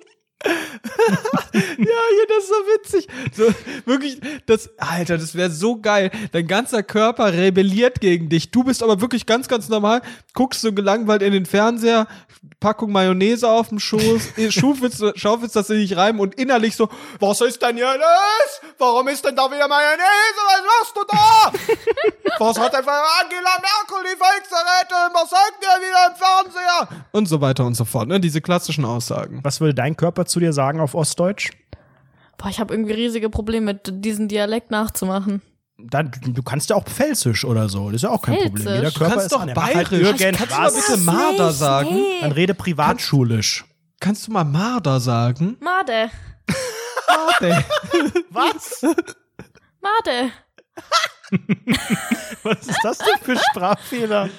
Ja, hier, das ist so witzig. So, wirklich, das, Alter, das wäre so geil. Dein ganzer Körper rebelliert gegen dich. Du bist aber wirklich ganz, ganz normal, guckst so gelangweilt in den Fernseher, Packung Mayonnaise auf dem Schoß, schaufelst, schaufelst das in dich rein und innerlich so, was ist denn hier los? Warum ist denn da wieder Mayonnaise? Was machst du da? was hat denn für Angela Merkel die Volksverräterin? Was sagt der wieder im Fernseher? Und so weiter und so fort, ne? Diese klassischen Aussagen. Was würde dein Körper zu dir sagen auf Ostdeutsch? Boah, ich habe irgendwie riesige Probleme mit diesen Dialekt nachzumachen. Dann, du kannst ja auch Pfälzisch oder so. Das ist ja auch kein Pfälzisch? Problem. Jeder Du Körper kannst ist doch. Mach halt bayerisch. Kannst du mal bitte Marder nicht, sagen? nee. Dann rede privatschulisch. Kannst du mal Marder sagen? Made. Marder. Was? Made. Was ist das denn für Sprachfehler?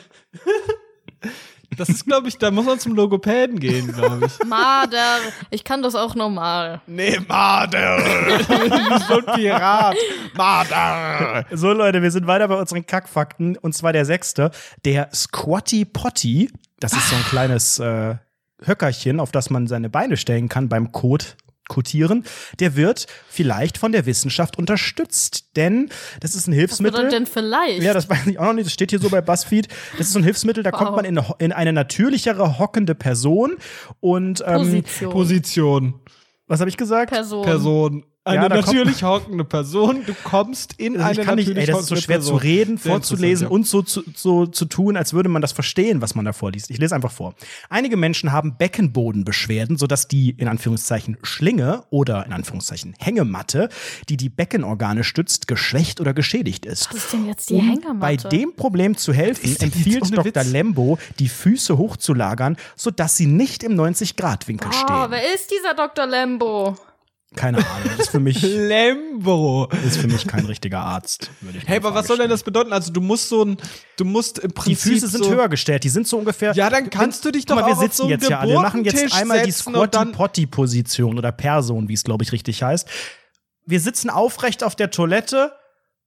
Das ist, glaube ich, da muss man zum Logopäden gehen, glaube ich. Mader. Ich kann das auch normal. Nee, Marder. so ein Pirat. Marder. So, Leute, wir sind weiter bei unseren Kackfakten. Und zwar der sechste. Der Squatty Potty. Das ist so ein kleines äh, Höckerchen, auf das man seine Beine stellen kann beim Kot. Kotieren, der wird vielleicht von der Wissenschaft unterstützt, denn das ist ein Was Hilfsmittel. bedeutet denn vielleicht? Ja, das weiß ich auch noch nicht. Das steht hier so bei BuzzFeed. Das ist so ein Hilfsmittel, da Wow. kommt man in, eine- in eine natürlichere hockende Person. Und ähm, Position. Position. was habe ich gesagt? Person. Person. Eine Ja, da kommt- natürlich hockende Person. Du kommst in Also eine ich kann nicht, natürlich ey, das ist so hockende schwer Person. zu reden, Sehr vorzulesen interessant, und so zu, so zu tun, als würde man das verstehen, was man da vorliest. Ich lese einfach vor. Einige Menschen haben Beckenbodenbeschwerden, sodass die in Anführungszeichen Schlinge oder in Anführungszeichen Hängematte, die die Beckenorgane stützt, geschwächt oder geschädigt ist. Was ist denn jetzt die Um Hängematte? bei dem Problem zu helfen, empfiehlt Dr. Witz? Lembo, die Füße hochzulagern, sodass sie nicht im 90-Grad-Winkel Oh, stehen. wer ist dieser Dr. Lembo? Keine Ahnung, das ist für mich, Lembo. ist für mich kein richtiger Arzt. würde ich Hey, aber was soll denn das bedeuten? Also du musst so ein, du musst im Die Prinzip Füße sind so, höher gestellt, die sind so ungefähr. Ja, dann kannst du dich doch mal, wir sitzen so jetzt ja alle. Wir machen jetzt einmal die Squatty-Potty-Position oder Person, wie es, glaube ich, richtig heißt. Wir sitzen aufrecht auf der Toilette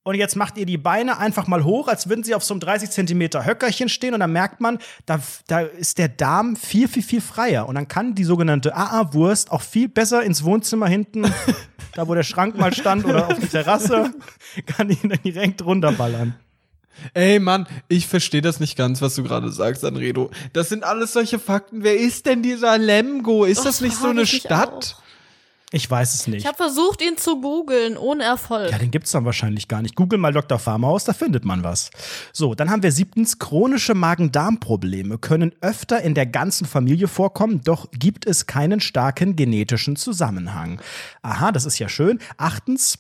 und jetzt macht ihr die Beine einfach mal hoch, als würden sie auf so einem 30 Zentimeter Höckerchen stehen und dann merkt man, da, da ist der Darm viel, viel, viel freier. Und dann kann die sogenannte AA-Wurst auch viel besser ins Wohnzimmer hinten, da wo der Schrank mal stand oder auf die Terrasse, kann die dann direkt runterballern. Ey, Mann, ich verstehe das nicht ganz, was du gerade sagst, Anredo. Das sind alles solche Fakten. Wer ist denn dieser Lemgo? Ist das Das nicht so eine Stadt? Ich weiß es nicht. Ich habe versucht, ihn zu googeln, ohne Erfolg. Ja, den gibt's dann wahrscheinlich gar nicht. Google mal Dr. Farmhaus, da findet man was. So, dann haben wir siebtens, chronische Magen-Darm-Probleme können öfter in der ganzen Familie vorkommen, doch gibt es keinen starken genetischen Zusammenhang. Aha, das ist ja schön. Achtens,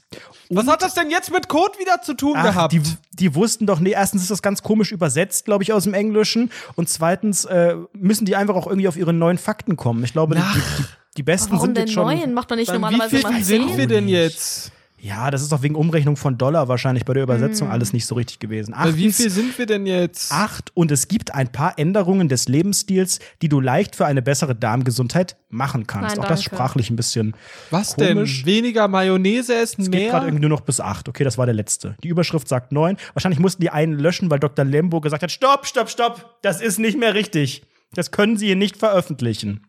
Was hat das denn jetzt mit Code wieder zu tun ach, gehabt? die, die wussten doch, nee, erstens ist das ganz komisch übersetzt, glaube ich, aus dem Englischen. Und zweitens äh, müssen die einfach auch irgendwie auf ihre neuen Fakten kommen. Ich glaube, die, die, die besten Warum sind denn jetzt schon. neuen? Macht man nicht wie normalerweise viel mal sind wir denn jetzt? Ja, das ist doch wegen Umrechnung von Dollar wahrscheinlich bei der Übersetzung alles nicht so richtig gewesen. Bei wie viel sind wir denn jetzt? acht und es gibt ein paar Änderungen des Lebensstils, die du leicht für eine bessere Darmgesundheit machen kannst. Nein, Auch das sprachlich ein bisschen Was komisch. denn? Weniger Mayonnaise essen, Es geht gerade mehr? irgendwie nur noch bis acht. Okay, das war der letzte. Die Überschrift sagt neun. Wahrscheinlich mussten die einen löschen, weil Dr. Lembo gesagt hat: Stopp, stopp, stopp, das ist nicht mehr richtig. Das können Sie hier nicht veröffentlichen.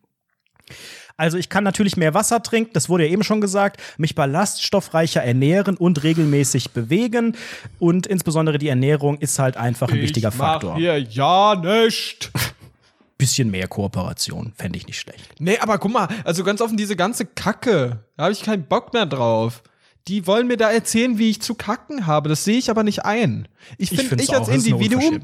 Also ich kann natürlich mehr Wasser trinken, das wurde ja eben schon gesagt, mich ballaststoffreicher ernähren und regelmäßig bewegen. Und insbesondere die Ernährung ist halt einfach ein wichtiger ich mach Faktor. hier ja nicht. Bisschen mehr Kooperation, fände ich nicht schlecht. Nee, aber guck mal, also ganz offen, diese ganze Kacke, da habe ich keinen Bock mehr drauf. Die wollen mir da erzählen, wie ich zu kacken habe. Das sehe ich aber nicht ein. Ich Ich finde, find's ich, als auch, Individuum,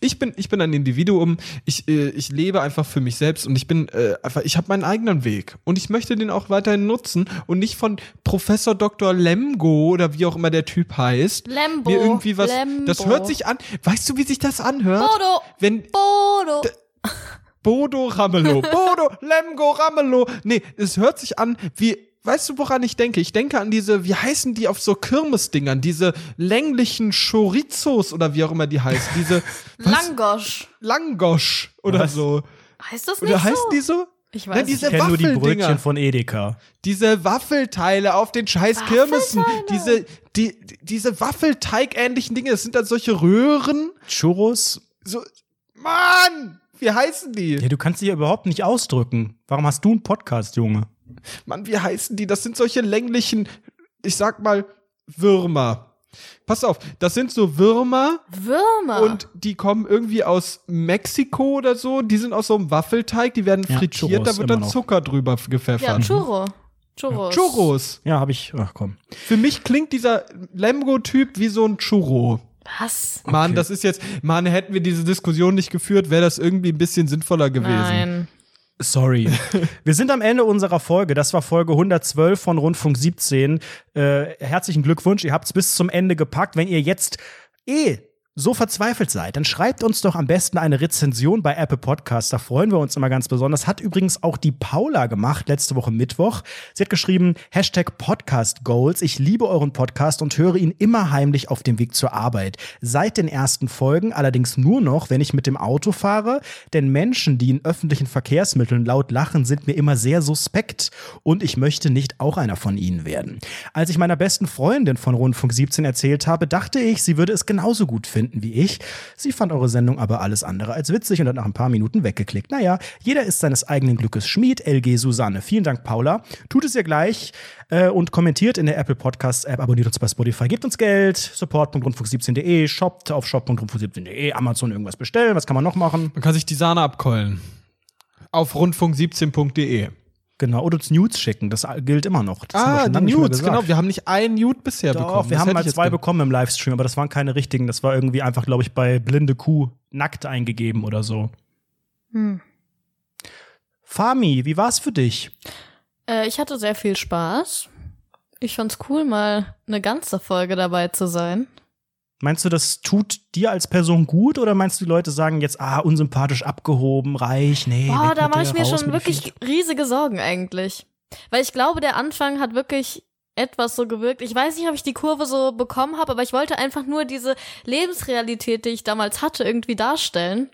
ich bin, ich bin ein Individuum. Ich, äh, ich lebe einfach für mich selbst und ich bin äh, einfach, ich habe meinen eigenen Weg und ich möchte den auch weiterhin nutzen und nicht von Professor Dr. Lemgo oder wie auch immer der Typ heißt. Lembo. Mir irgendwie was. Lembo. Das hört sich an. Weißt du, wie sich das anhört? Bodo. Wenn Bodo. Bodo Ramelow. Bodo Lemgo Ramelow. Nee, es hört sich an wie. Weißt du, woran ich denke? Ich denke an diese, wie heißen die auf so Kirmesdingern? Diese länglichen Chorizos oder wie auch immer die heißen. Diese was? Langosch. Langosch oder Was? so. Heißt das nicht Oder so? heißen die so? Ich Nein, weiß diese Ich kenne nur die. Brötchen von Edeka. Diese Waffelteile auf den scheiß Kirmessen. Diese, die, die- diese Waffelteig-ähnlichen Dinge. Das sind dann solche Röhren. Churros. So, Mann! Wie heißen die? Ja, du kannst dich ja überhaupt nicht ausdrücken. Warum hast du einen Podcast, Junge? Mann, wie heißen die? Das sind solche länglichen, ich sag mal, Würmer. Pass auf, das sind so Würmer Würmer. und die kommen irgendwie aus Mexiko oder so. Die sind aus so einem Waffelteig, die werden Ja, frittiert, Churros da wird dann noch. Zucker drüber ja, gepfeffert. Churro. Churros. Churros. Ja, habe ich. Ach komm. Für mich klingt dieser Lemgo-Typ wie so ein Churro. Was? Mann, Okay. das ist jetzt, Mann, hätten wir diese Diskussion nicht geführt, wäre das irgendwie ein bisschen sinnvoller gewesen. Nein. Sorry. Wir sind am Ende unserer Folge. Das war Folge 112 von Rundfunk 17. Äh, herzlichen Glückwunsch. Ihr habt es bis zum Ende gepackt. Wenn ihr jetzt eh so verzweifelt seid, dann schreibt uns doch am besten eine Rezension bei Apple Podcasts. Da freuen wir uns immer ganz besonders. Hat übrigens auch die Paula gemacht, letzte Woche Mittwoch. Sie hat geschrieben, Hashtag Podcast Goals. Ich liebe euren Podcast und höre ihn immer heimlich auf dem Weg zur Arbeit. Seit den ersten Folgen allerdings nur noch, wenn ich mit dem Auto fahre. Denn Menschen, die in öffentlichen Verkehrsmitteln laut lachen, sind mir immer sehr suspekt. Und ich möchte nicht auch einer von ihnen werden. Als ich meiner besten Freundin von Rundfunk 17 erzählt habe, dachte ich, sie würde es genauso gut finden finden wie ich. Sie fand eure Sendung aber alles andere als witzig und hat nach ein paar Minuten weggeklickt. Naja, jeder ist seines eigenen Glückes Schmied. LG Susanne. Vielen Dank, Paula. Tut es ihr gleich äh, und kommentiert in der Apple Podcast App, abonniert uns bei Spotify, gebt uns Geld, support.rundfunk17.de, shoppt auf shop.rundfunk17.de, Amazon irgendwas bestellen. Was kann man noch machen? Man kann sich die Sahne abkeulen. Auf rundfunk17.de. Genau, oder uns Nudes schicken, das gilt immer noch. Das Ah, die Nudes, genau. Wir haben nicht einen Nude bisher Doch, bekommen. wir Das haben mal zwei bekommen im Livestream, aber das waren keine richtigen. Das war irgendwie einfach, glaube ich, bei Blinde Kuh nackt eingegeben oder so. Hm. Fami, wie war's für dich? Äh, ich hatte sehr viel Spaß. Ich fand's cool, mal eine ganze Folge dabei zu sein. Meinst du, das tut dir als Person gut oder meinst du, die Leute sagen jetzt, ah, unsympathisch abgehoben, reich, nee. Boah, da mache ich mir raus schon wirklich riesige Sorgen eigentlich. Weil ich glaube, der Anfang hat wirklich etwas so gewirkt. Ich weiß nicht, ob ich die Kurve so bekommen habe, aber ich wollte einfach nur diese Lebensrealität, die ich damals hatte, irgendwie darstellen.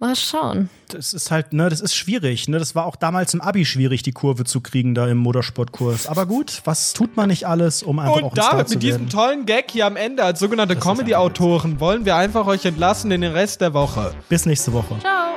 Mal schauen. Das ist halt, ne, das ist schwierig, ne? Das war auch damals im Abi schwierig, die Kurve zu kriegen da im Motorsportkurs. Aber gut, was tut man nicht alles, um einfach auch Und ein Star damit, zu mit diesem tollen Gag hier am Ende als sogenannte Comedy-Autoren wollen wir einfach euch entlassen in den Rest der Woche. Bis nächste Woche. Ciao.